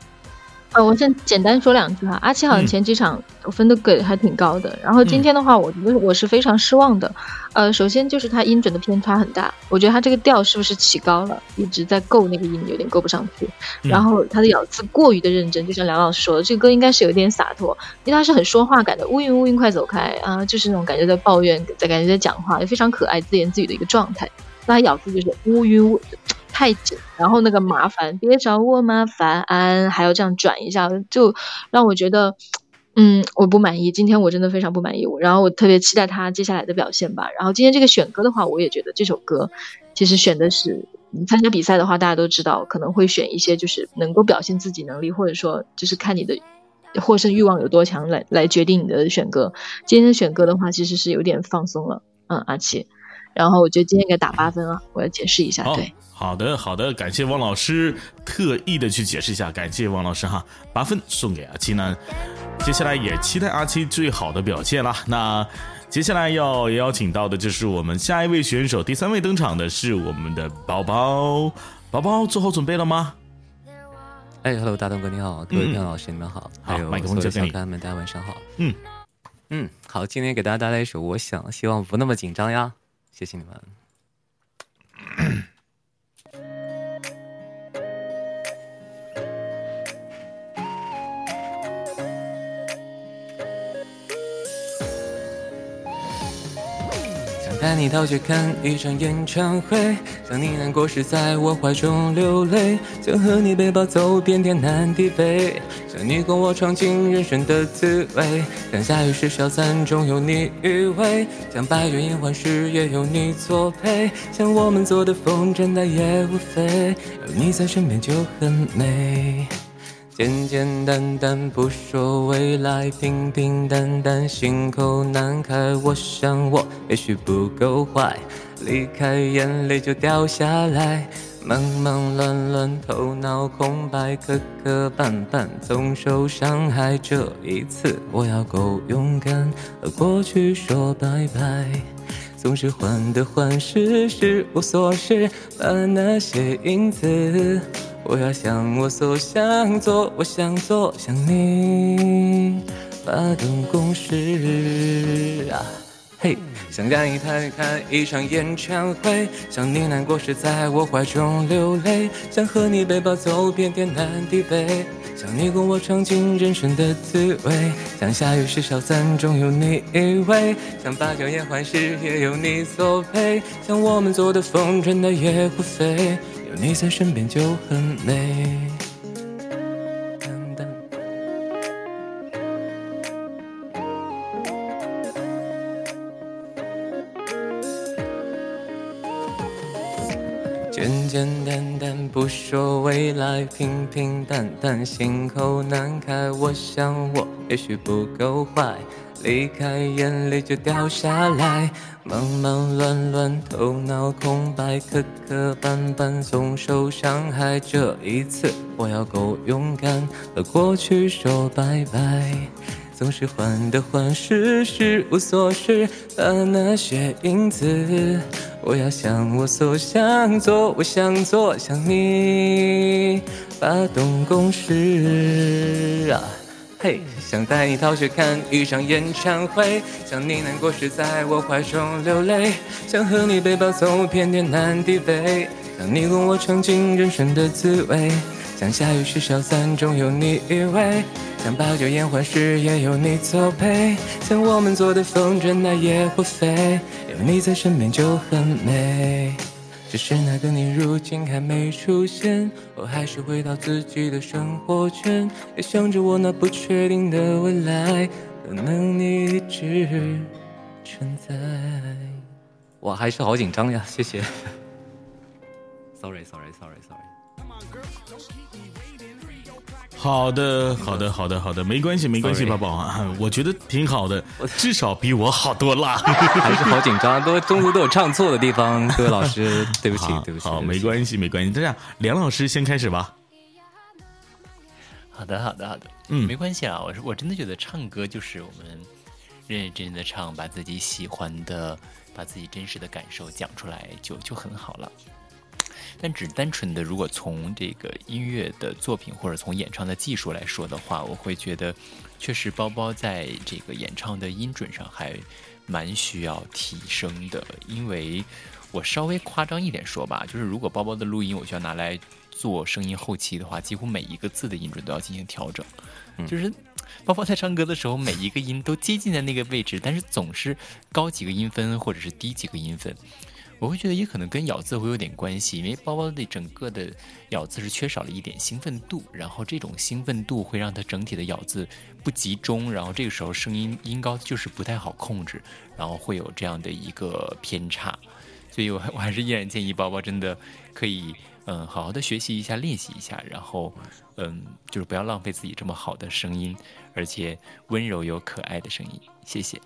呃，我先简单说两句哈。阿七好像前几场分都给的还挺高的，然后今天的话，我觉得我是非常失望的。呃，首先就是他音准的偏差很大，我觉得他这个调是不是起高了，一直在够那个音，有点够不上去。然后他的咬字过于的认真，就像梁老师说的，这个歌应该是有点洒脱，因为他是很说话感的，乌云乌云快走开啊，就是那种感觉在抱怨，在感觉在讲话，也非常可爱自言自语的一个状态。那咬字就是乌云乌太紧，然后那个麻烦，别找我麻烦，安还要这样转一下，就让我觉得，嗯，我不满意。今天我真的非常不满意，我然后我特别期待他接下来的表现吧。然后今天这个选歌的话，我也觉得这首歌其实选的是参加比赛的话，大家都知道可能会选一些就是能够表现自己能力，或者说就是看你的获胜欲望有多强来来决定你的选歌。今天选歌的话，其实是有点放松了，嗯，阿奇。然后我觉得今天给他打八分啊，我要解释一下，对。好的，好的，感谢汪老师特意的去解释一下，感谢汪老师哈，八分送给阿七呢。接下来也期待阿七最好的表现啦。那接下来要邀请到的就是我们下一位选手，第三位登场的是我们的宝宝，宝宝做好准备了吗？哎，Hello，大东哥你好，各位票老师你们好，还有麦克风所有小可爱们，大家晚上好。嗯嗯，好，今天给大家带来一首《我想》，希望不那么紧张呀，谢谢你们。带你逃学看一场演唱会，想你难过时在我怀中流泪，想和你背包走遍天南地北，想你跟我尝尽人生的滋味，想下雨时小伞中有你依偎，想百卷烟花时也有你作陪，想我们做的风筝它也无非，有你在身边就很美。简简单单不说未来，平平淡淡心口难开。我想我也许不够坏，离开眼泪就掉下来。忙忙乱乱，头脑空白，磕磕绊绊，总受伤害。这一次我要够勇敢，和过去说拜拜。总是患得患失，失无所失，把那些影子，我要向我所想做，我想做想你，发动攻势啊！嘿，想带你看看一场演唱会，想你难过时在我怀中流泪，想和你背包走遍天南地北，想你共我尝尽人生的滋味，想下雨时小伞中有你依偎，想把酒言欢时也有你作陪，想我们做的风筝那也不飞，有你在身边就很美。简简单单不说未来，平平淡淡心口难开。我想我也许不够坏，离开眼泪就掉下来。忙忙乱乱，头脑空白，磕磕绊绊，总受伤害。这一次我要够勇敢，和过去说拜拜。总是患得患失，失无所失，把那些影子，我要向我所想做，我想做向你，发动攻势啊！嘿，想带你逃学看一场演唱会，想你难过时在我怀中流泪，想和你背包走遍天南地北，想你跟我尝尽人生的滋味，想下雨时小伞中有你依偎。想把酒言欢时也有你作陪，想我们做的风筝那也会飞，有你在身边就很美。只是那个你如今还没出现，我还是回到自己的生活圈，也想着我那不确定的未来，可能你一直存在。我还是好紧张呀，谢谢。Sorry Sorry Sorry Sorry。好的，好的，好的，好的，没关系，没关系，宝宝啊，我觉得挺好的，至少比我好多啦。还是好紧张，都中途都有唱错的地方，各位老师，对不起，对不起。好，没关系，没关系。这样，梁老师先开始吧。好的，好的，好的，嗯没关系啊。我是我真的觉得唱歌就是我们认认真真的唱，把自己喜欢的，把自己真实的感受讲出来，就就很好了。但只单纯的，如果从这个音乐的作品或者从演唱的技术来说的话，我会觉得，确实包包在这个演唱的音准上还蛮需要提升的。因为我稍微夸张一点说吧，就是如果包包的录音我需要拿来做声音后期的话，几乎每一个字的音准都要进行调整。就是包包在唱歌的时候，每一个音都接近在那个位置，但是总是高几个音分或者是低几个音分。我会觉得也可能跟咬字会有点关系，因为包包的整个的咬字是缺少了一点兴奋度，然后这种兴奋度会让它整体的咬字不集中，然后这个时候声音音高就是不太好控制，然后会有这样的一个偏差，所以我我还是依然建议包包真的可以嗯好好的学习一下，练习一下，然后嗯就是不要浪费自己这么好的声音，而且温柔又可爱的声音，谢谢。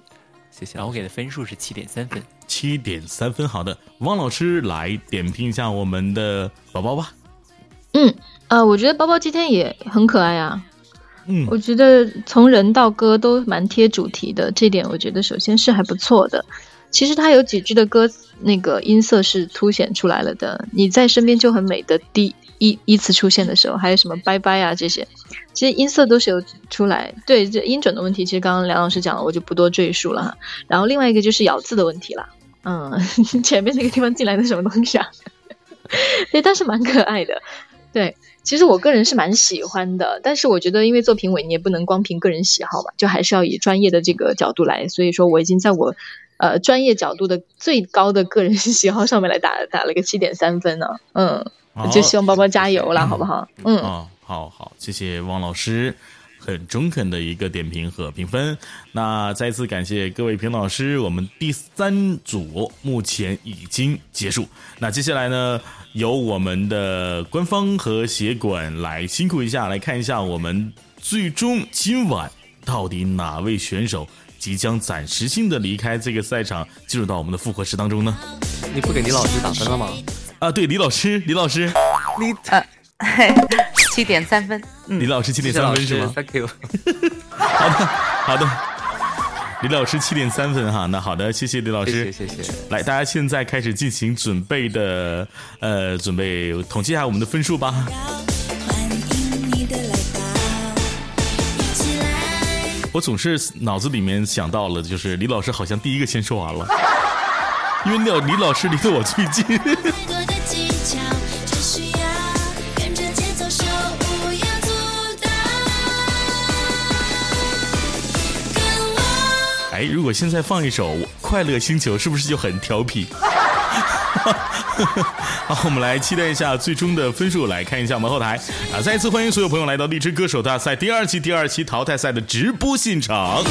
谢谢。然后我给的分数是七点三分。七点三分，好的，汪老师来点评一下我们的宝宝吧。嗯，呃，我觉得包包今天也很可爱啊。嗯，我觉得从人到歌都蛮贴主题的，这点我觉得首先是还不错的。其实他有几句的歌，那个音色是凸显出来了的。你在身边就很美的滴依依次出现的时候，还有什么拜拜啊这些，其实音色都是有出来。对，这音准的问题，其实刚刚梁老师讲了，我就不多赘述了哈。然后另外一个就是咬字的问题了，嗯，前面那个地方进来的什么东西啊？对，但是蛮可爱的。对，其实我个人是蛮喜欢的，但是我觉得因为做评委，你也不能光凭个人喜好吧，就还是要以专业的这个角度来。所以说，我已经在我。呃，专业角度的最高的个人 喜好上面来打打了个七点三分呢，嗯，就希望包包加油了，好不好？嗯，好好，谢谢汪老师，很中肯的一个点评和评分。那再次感谢各位评老师，我们第三组目前已经结束。那接下来呢，由我们的官方和协管来辛苦一下，来看一下我们最终今晚到底哪位选手。即将暂时性的离开这个赛场，进入到我们的复活室当中呢？你不给李老师打分了吗？啊，对，李老师，李老师，李呃，七点三分。李老师七点三分是吗？Thank you。好的，好的。李老师七点三分哈，那好的，谢谢李老师，谢谢。来，大家现在开始进行准备的，呃，准备统计一下我们的分数吧。我总是脑子里面想到了，就是李老师好像第一个先说完了，因为那李老师离得我最近。我现在放一首《快乐星球》，是不是就很调皮？好，我们来期待一下最终的分数，来看一下我们后台啊！再一次欢迎所有朋友来到荔枝歌手大赛第二季第二期淘汰赛的直播现场。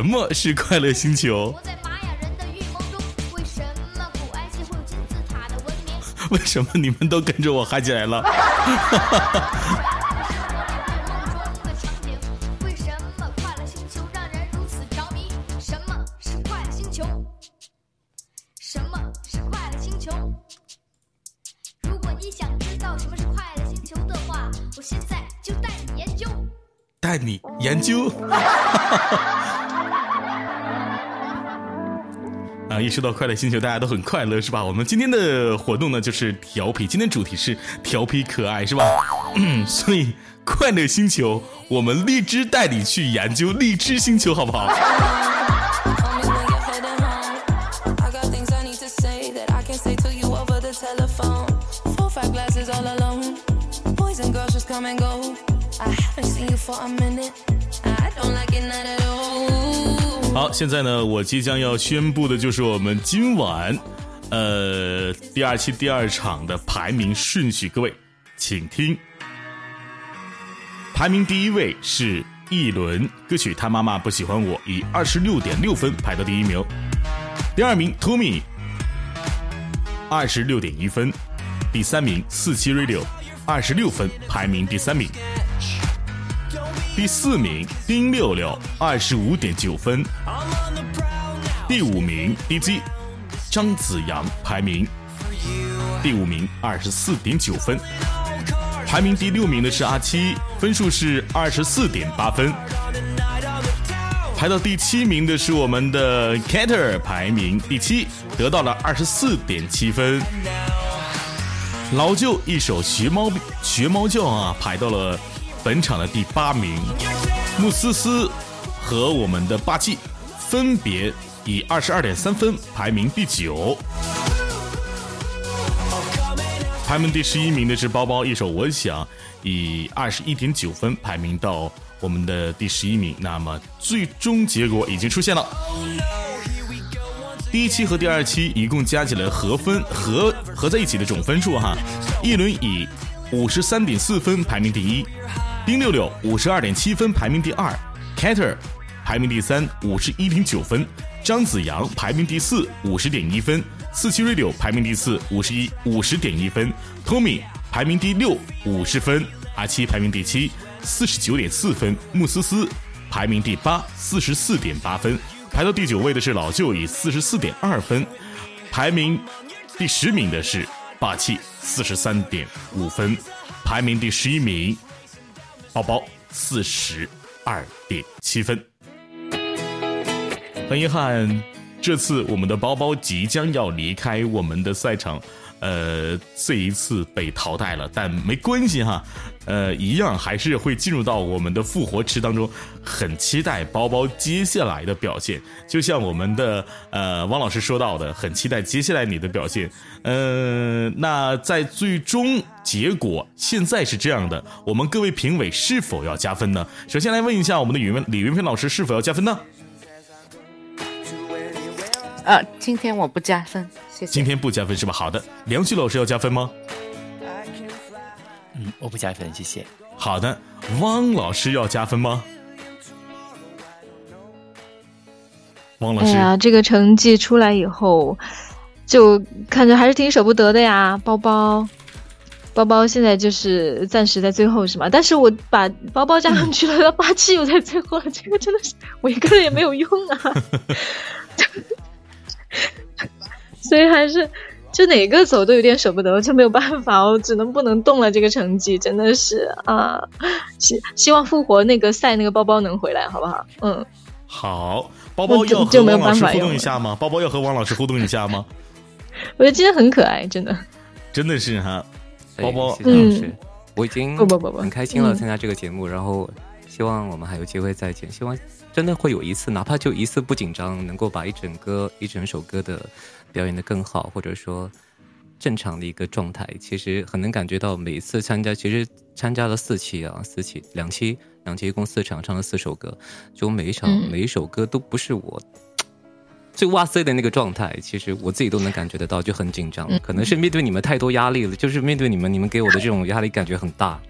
什么是快乐星球？为什么你们都跟着我嗨起来了？如果你想知道什么是快乐星球的话，我现在就带你研究。啊，一说到快乐星球，大家都很快乐，是吧？我们今天的活动呢，就是调皮，今天主题是调皮可爱，是吧？所以快乐星球，我们荔枝带你去研究荔枝星球，好不好？好，现在呢，我即将要宣布的就是我们今晚，呃，第二期第二场的排名顺序。各位，请听，排名第一位是一轮歌曲《他妈妈不喜欢我》，以二十六点六分排到第一名。第二名 Tommy，二十六点一分。第三名四七 Radio，二十六分，排名第三名。第四名丁六六二十五点九分，第五名 DJ 张子阳排名。第五名二十四点九分，排名第六名的是阿七，分数是二十四点八分，排到第七名的是我们的 Cater 排名第七，得到了二十四点七分，老舅一首学猫学猫叫啊，排到了。本场的第八名，穆思思和我们的霸气分别以二十二点三分排名第九，排名第十一名的是包包一首我想以二十一点九分排名到我们的第十一名。那么最终结果已经出现了，第一期和第二期一共加起来合分合合在一起的总分数哈，一轮以五十三点四分排名第一。丁六六五十二点七分排名第二，Cater 排名第三五十一点九分，张子阳排名第四五十点一分，四七 Radio 排名第四五十一五十点一分，Tommy 排名第六五十分，阿七排名第七四十九点四分，穆思思排名第八四十四点八分，排到第九位的是老舅，以四十四点二分。排名第十名的是霸气，四十三点五分。排名第十一名，包包四十二点七分。很遗憾，这次我们的包包即将要离开我们的赛场。呃，这一次被淘汰了，但没关系哈，呃，一样还是会进入到我们的复活池当中，很期待包包接下来的表现。就像我们的呃汪老师说到的，很期待接下来你的表现。呃，那在最终结果现在是这样的，我们各位评委是否要加分呢？首先来问一下我们的语文李云飞老师是否要加分呢？呃，今天我不加分，谢谢。今天不加分是吧？好的，梁旭老师要加分吗？嗯，我不加分，谢谢。好的，汪老师要加分吗？汪老师，哎呀，这个成绩出来以后，就看着还是挺舍不得的呀。包包，包包现在就是暂时在最后是吗？但是我把包包加上去了，霸气又在最后了，这个真的是我一个人也没有用啊。所以还是就哪个走都有点舍不得，就没有办法，我只能不能动了。这个成绩真的是啊，希希望复活那个赛那个包包能回来，好不好？嗯，好，包包要和王老师互动一下吗？包包要和王老师互动一下吗？我觉得今天很可爱，真的，真的是哈，包包，嗯，我已经不不不不很开心了，参加这个节目，然后希望我们还有机会再见，希望。真的会有一次，哪怕就一次不紧张，能够把一整个、一整首歌的表演的更好，或者说正常的一个状态，其实很能感觉到。每一次参加，其实参加了四期啊，四期两期，两期一共四场，唱了四首歌，就每一场每一首歌都不是我最哇塞的那个状态，其实我自己都能感觉得到，就很紧张。可能是面对你们太多压力了，就是面对你们，你们给我的这种压力感觉很大。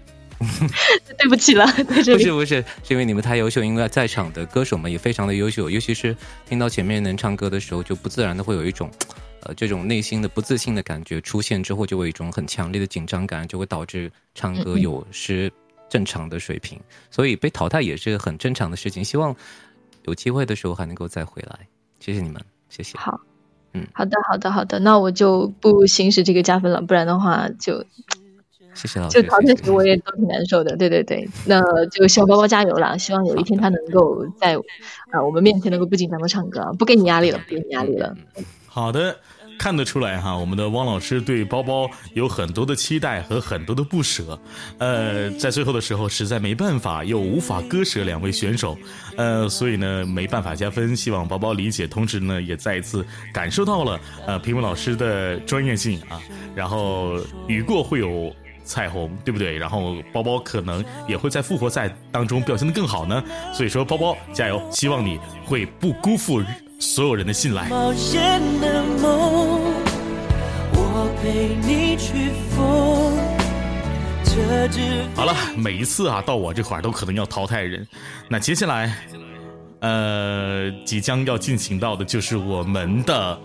对不起了，不是不是，是因为你们太优秀，因为在场的歌手们也非常的优秀，尤其是听到前面能唱歌的时候，就不自然的会有一种，呃，这种内心的不自信的感觉出现之后，就会有一种很强烈的紧张感，就会导致唱歌有失正常的水平，所以被淘汰也是很正常的事情。希望有机会的时候还能够再回来，谢谢你们，谢谢。好，嗯，好的好的好的，那我就不行使这个加分了，不然的话就。谢谢老师。就淘汰时我也都挺难受的，对对对，那就希望包包加油了，希望有一天他能够在啊我们面前能够不紧张的唱歌，不给你压力了，不给你压力了。好的，看得出来哈，我们的汪老师对包包有很多的期待和很多的不舍，呃，在最后的时候实在没办法又无法割舍两位选手，呃，所以呢没办法加分，希望包包理解，同时呢也再一次感受到了呃评委老师的专业性啊，然后雨过会有。彩虹对不对？然后包包可能也会在复活赛当中表现的更好呢。所以说，包包加油，希望你会不辜负所有人的信赖。好了，每一次啊，到我这块儿都可能要淘汰人。那接下来，呃，即将要进行到的就是我们的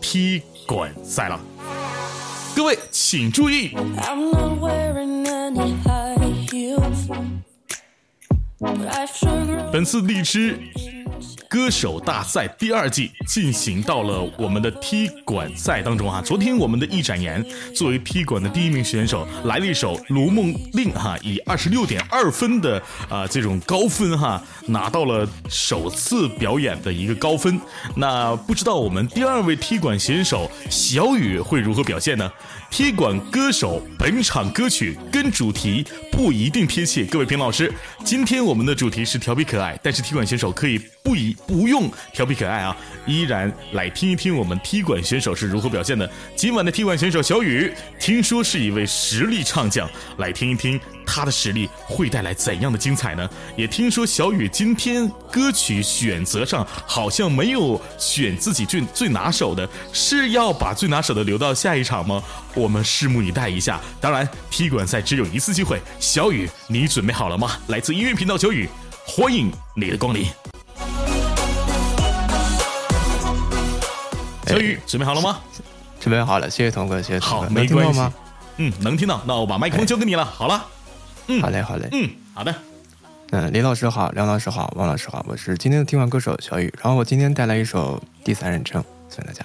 踢馆赛了。各位请注意，本次荔枝。歌手大赛第二季进行到了我们的踢馆赛当中哈。昨天我们的易展言作为踢馆的第一名选手，来了一首《如梦令》哈，以二十六点二分的啊这种高分哈，拿到了首次表演的一个高分。那不知道我们第二位踢馆选手小雨会如何表现呢？踢馆歌手本场歌曲跟主题不一定贴切，各位评委老师，今天我们的主题是调皮可爱，但是踢馆选手可以不以不用调皮可爱啊，依然来听一听我们踢馆选手是如何表现的。今晚的踢馆选手小雨，听说是一位实力唱将，来听一听。他的实力会带来怎样的精彩呢？也听说小雨今天歌曲选择上好像没有选自己最最拿手的，是要把最拿手的留到下一场吗？我们拭目以待一下。当然，踢馆赛只有一次机会，小雨，你准备好了吗？来自音乐频道小雨，欢迎你的光临。小雨，准备好了吗？准备好了，谢谢童哥，谢谢童哥。好，没关系。嗯，能听到。那我把麦克风交给你了。好了。好嘞好嘞。嗯好的。嗯李老师好梁老师好王老师好我是今天的听完歌手小雨然后我今天带来一首第三人称送给大家。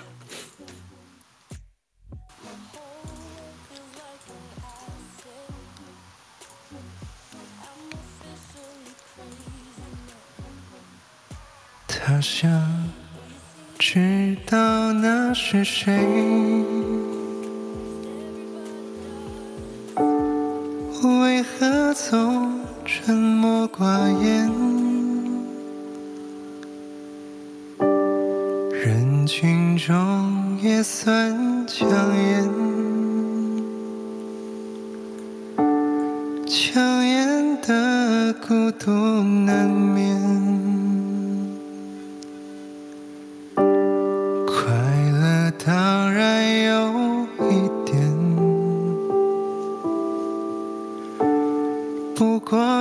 他想知道那是谁为何总沉默寡言？人群中也算强颜。强颜的孤独难免。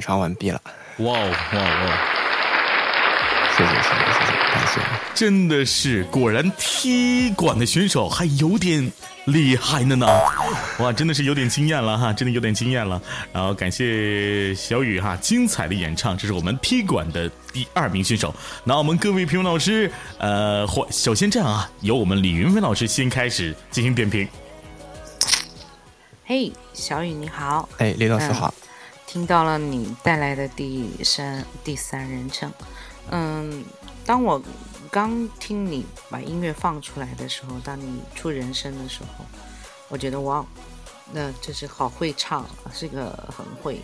唱完毕了！哇哦哇哦！谢谢谢谢谢谢！感谢！真的是果然踢馆的选手还有点厉害的呢，哇真的是有点惊艳了哈，真的有点惊艳了。然后感谢小雨哈精彩的演唱，这是我们踢馆的第二名选手。那我们各位评委老师，呃，或首先这样啊，由我们李云飞老师先开始进行点评。嘿，小雨你好！哎，李老师好。听到了你带来的第三第三人称，嗯，当我刚听你把音乐放出来的时候，当你出人声的时候，我觉得哇，那就是好会唱，是个很会、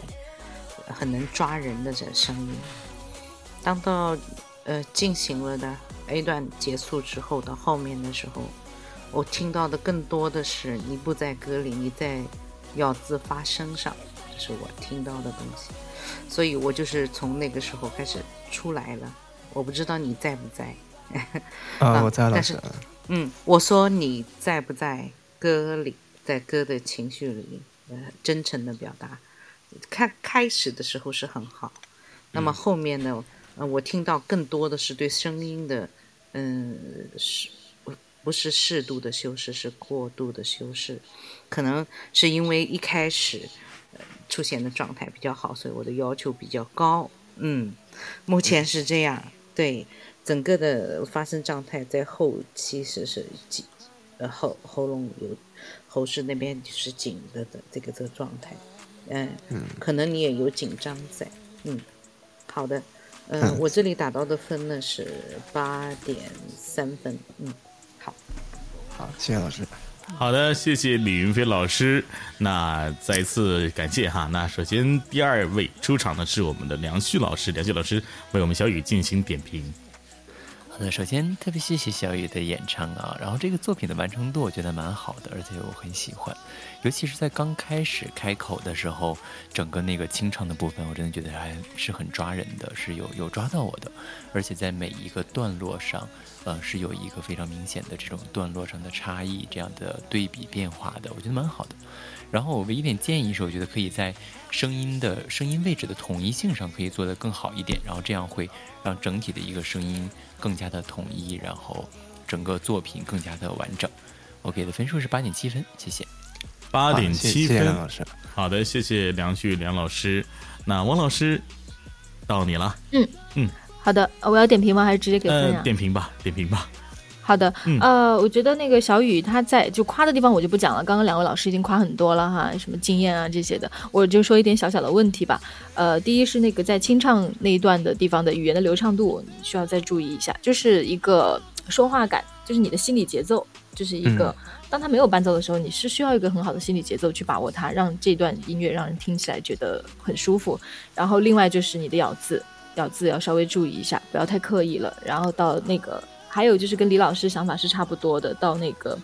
很能抓人的这声音。当到呃进行了的 A 段结束之后，到后面的时候，我听到的更多的是你不在歌里，你在咬字发声上。是我听到的东西，所以我就是从那个时候开始出来了。我不知道你在不在？啊，我在，了但是，嗯，我说你在不在歌里，在歌的情绪里，呃，真诚的表达。开开始的时候是很好，那么后面呢？呃，我听到更多的是对声音的，嗯，是不是适度的修饰，是过度的修饰？可能是因为一开始。出现的状态比较好，所以我的要求比较高。嗯，目前是这样。对，整个的发声状态在后期是是紧，呃喉喉咙有喉室那边是紧的的这个这个状态。嗯，可能你也有紧张在。嗯，好的。嗯，我这里打到的分呢是八点三分。嗯，好。好，谢谢老师。好的，谢谢李云飞老师。那再次感谢哈。那首先第二位出场的是我们的梁旭老师，梁旭老师为我们小雨进行点评。好的，首先特别谢谢小雨的演唱啊，然后这个作品的完成度我觉得蛮好的，而且我很喜欢，尤其是在刚开始开口的时候，整个那个清唱的部分，我真的觉得还是很抓人的，是有有抓到我的，而且在每一个段落上。呃，是有一个非常明显的这种段落上的差异，这样的对比变化的，我觉得蛮好的。然后我唯一点建议是，我觉得可以在声音的声音位置的统一性上可以做得更好一点，然后这样会让整体的一个声音更加的统一，然后整个作品更加的完整。我给的分数是八点七分，谢谢。八点七分，梁老师。好的，谢谢梁旭梁老师。那王老师到你了。嗯嗯。好的，我要点评吗？还是直接给分呀？点评吧，点评吧。好的，呃，我觉得那个小雨他在就夸的地方我就不讲了，刚刚两位老师已经夸很多了哈，什么经验啊这些的，我就说一点小小的问题吧。呃，第一是那个在清唱那一段的地方的语言的流畅度需要再注意一下，就是一个说话感，就是你的心理节奏，就是一个当他没有伴奏的时候，你是需要一个很好的心理节奏去把握它，让这段音乐让人听起来觉得很舒服。然后另外就是你的咬字。咬字要稍微注意一下，不要太刻意了。然后到那个，还有就是跟李老师想法是差不多的。到那个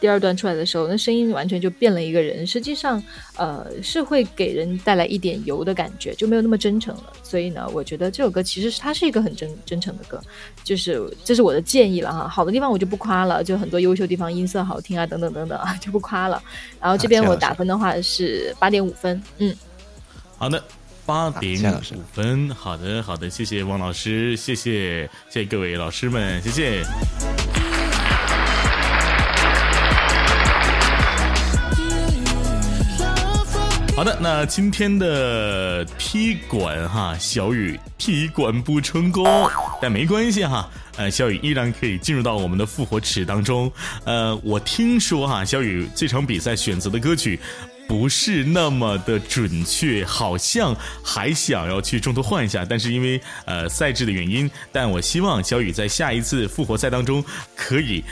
第二段出来的时候，那声音完全就变了一个人。实际上，呃，是会给人带来一点油的感觉，就没有那么真诚了。所以呢，我觉得这首歌其实是它是一个很真真诚的歌，就是这是我的建议了哈。好的地方我就不夸了，就很多优秀地方，音色好听啊，等等等等啊，就不夸了。然后这边我打分的话是八点五分，嗯，好的。八点五分，好的，好的，谢谢王老师，谢谢，谢谢各位老师们，谢谢。好的，那今天的踢馆哈，小雨踢馆不成功，但没关系哈，呃，小雨依然可以进入到我们的复活池当中。呃，我听说哈，小雨这场比赛选择的歌曲。不是那么的准确，好像还想要去中途换一下，但是因为呃赛制的原因，但我希望小雨在下一次复活赛当中可以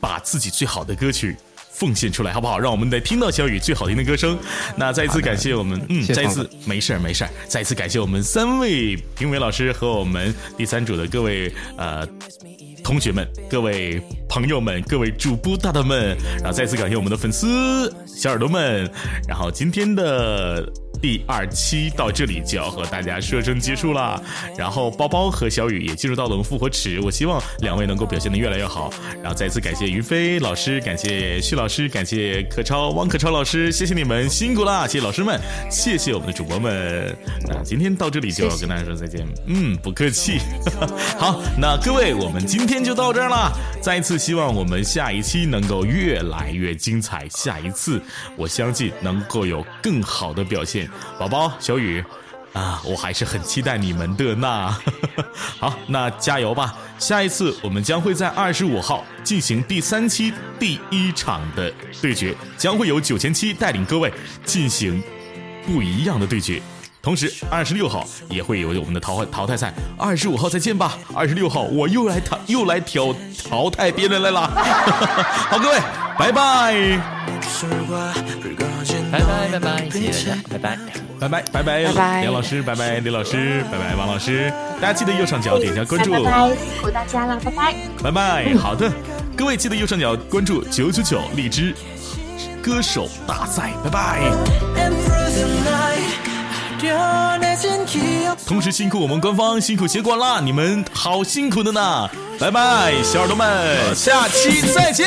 把自己最好的歌曲奉献出来，好不好？让我们再听到小雨最好听的歌声。那再一次感谢我们，嗯，再一次没事儿没事儿，再一次感谢我们三位评委老师和我们第三组的各位呃。同学们、各位朋友们、各位主播大大们，然后再次感谢我们的粉丝小耳朵们。然后今天的。第二期到这里就要和大家说声结束啦。然后包包和小雨也进入到了复活池，我希望两位能够表现的越来越好。然后再次感谢云飞老师，感谢旭老师，感谢可超汪可超老师，谢谢你们辛苦啦！谢谢老师们，谢谢我们的主播们。那今天到这里就要跟大家说再见，嗯，不客气。好，那各位，我们今天就到这儿了。再一次希望我们下一期能够越来越精彩，下一次我相信能够有更好的表现。宝宝，小雨。啊，我还是很期待你们的呢。好，那加油吧！下一次我们将会在二十五号进行第三期第一场的对决，将会有九千七带领各位进行不一样的对决。同时，二十六号也会有我们的淘汰淘汰赛。二十五号再见吧，二十六号我又来淘，又来挑淘汰别人来了。好，各位，拜拜，拜拜拜拜，谢谢大家，拜拜拜拜拜拜，杨老师拜拜，李老师拜拜，王老师，大家记得右上角点下关注。拜拜，辛苦大家了，拜拜，拜拜，好的，各位记得右上角关注九九九荔枝歌手大赛，拜拜。同时辛苦我们官方，辛苦协管啦，你们好辛苦的呢，拜拜，小耳朵们，下期再见。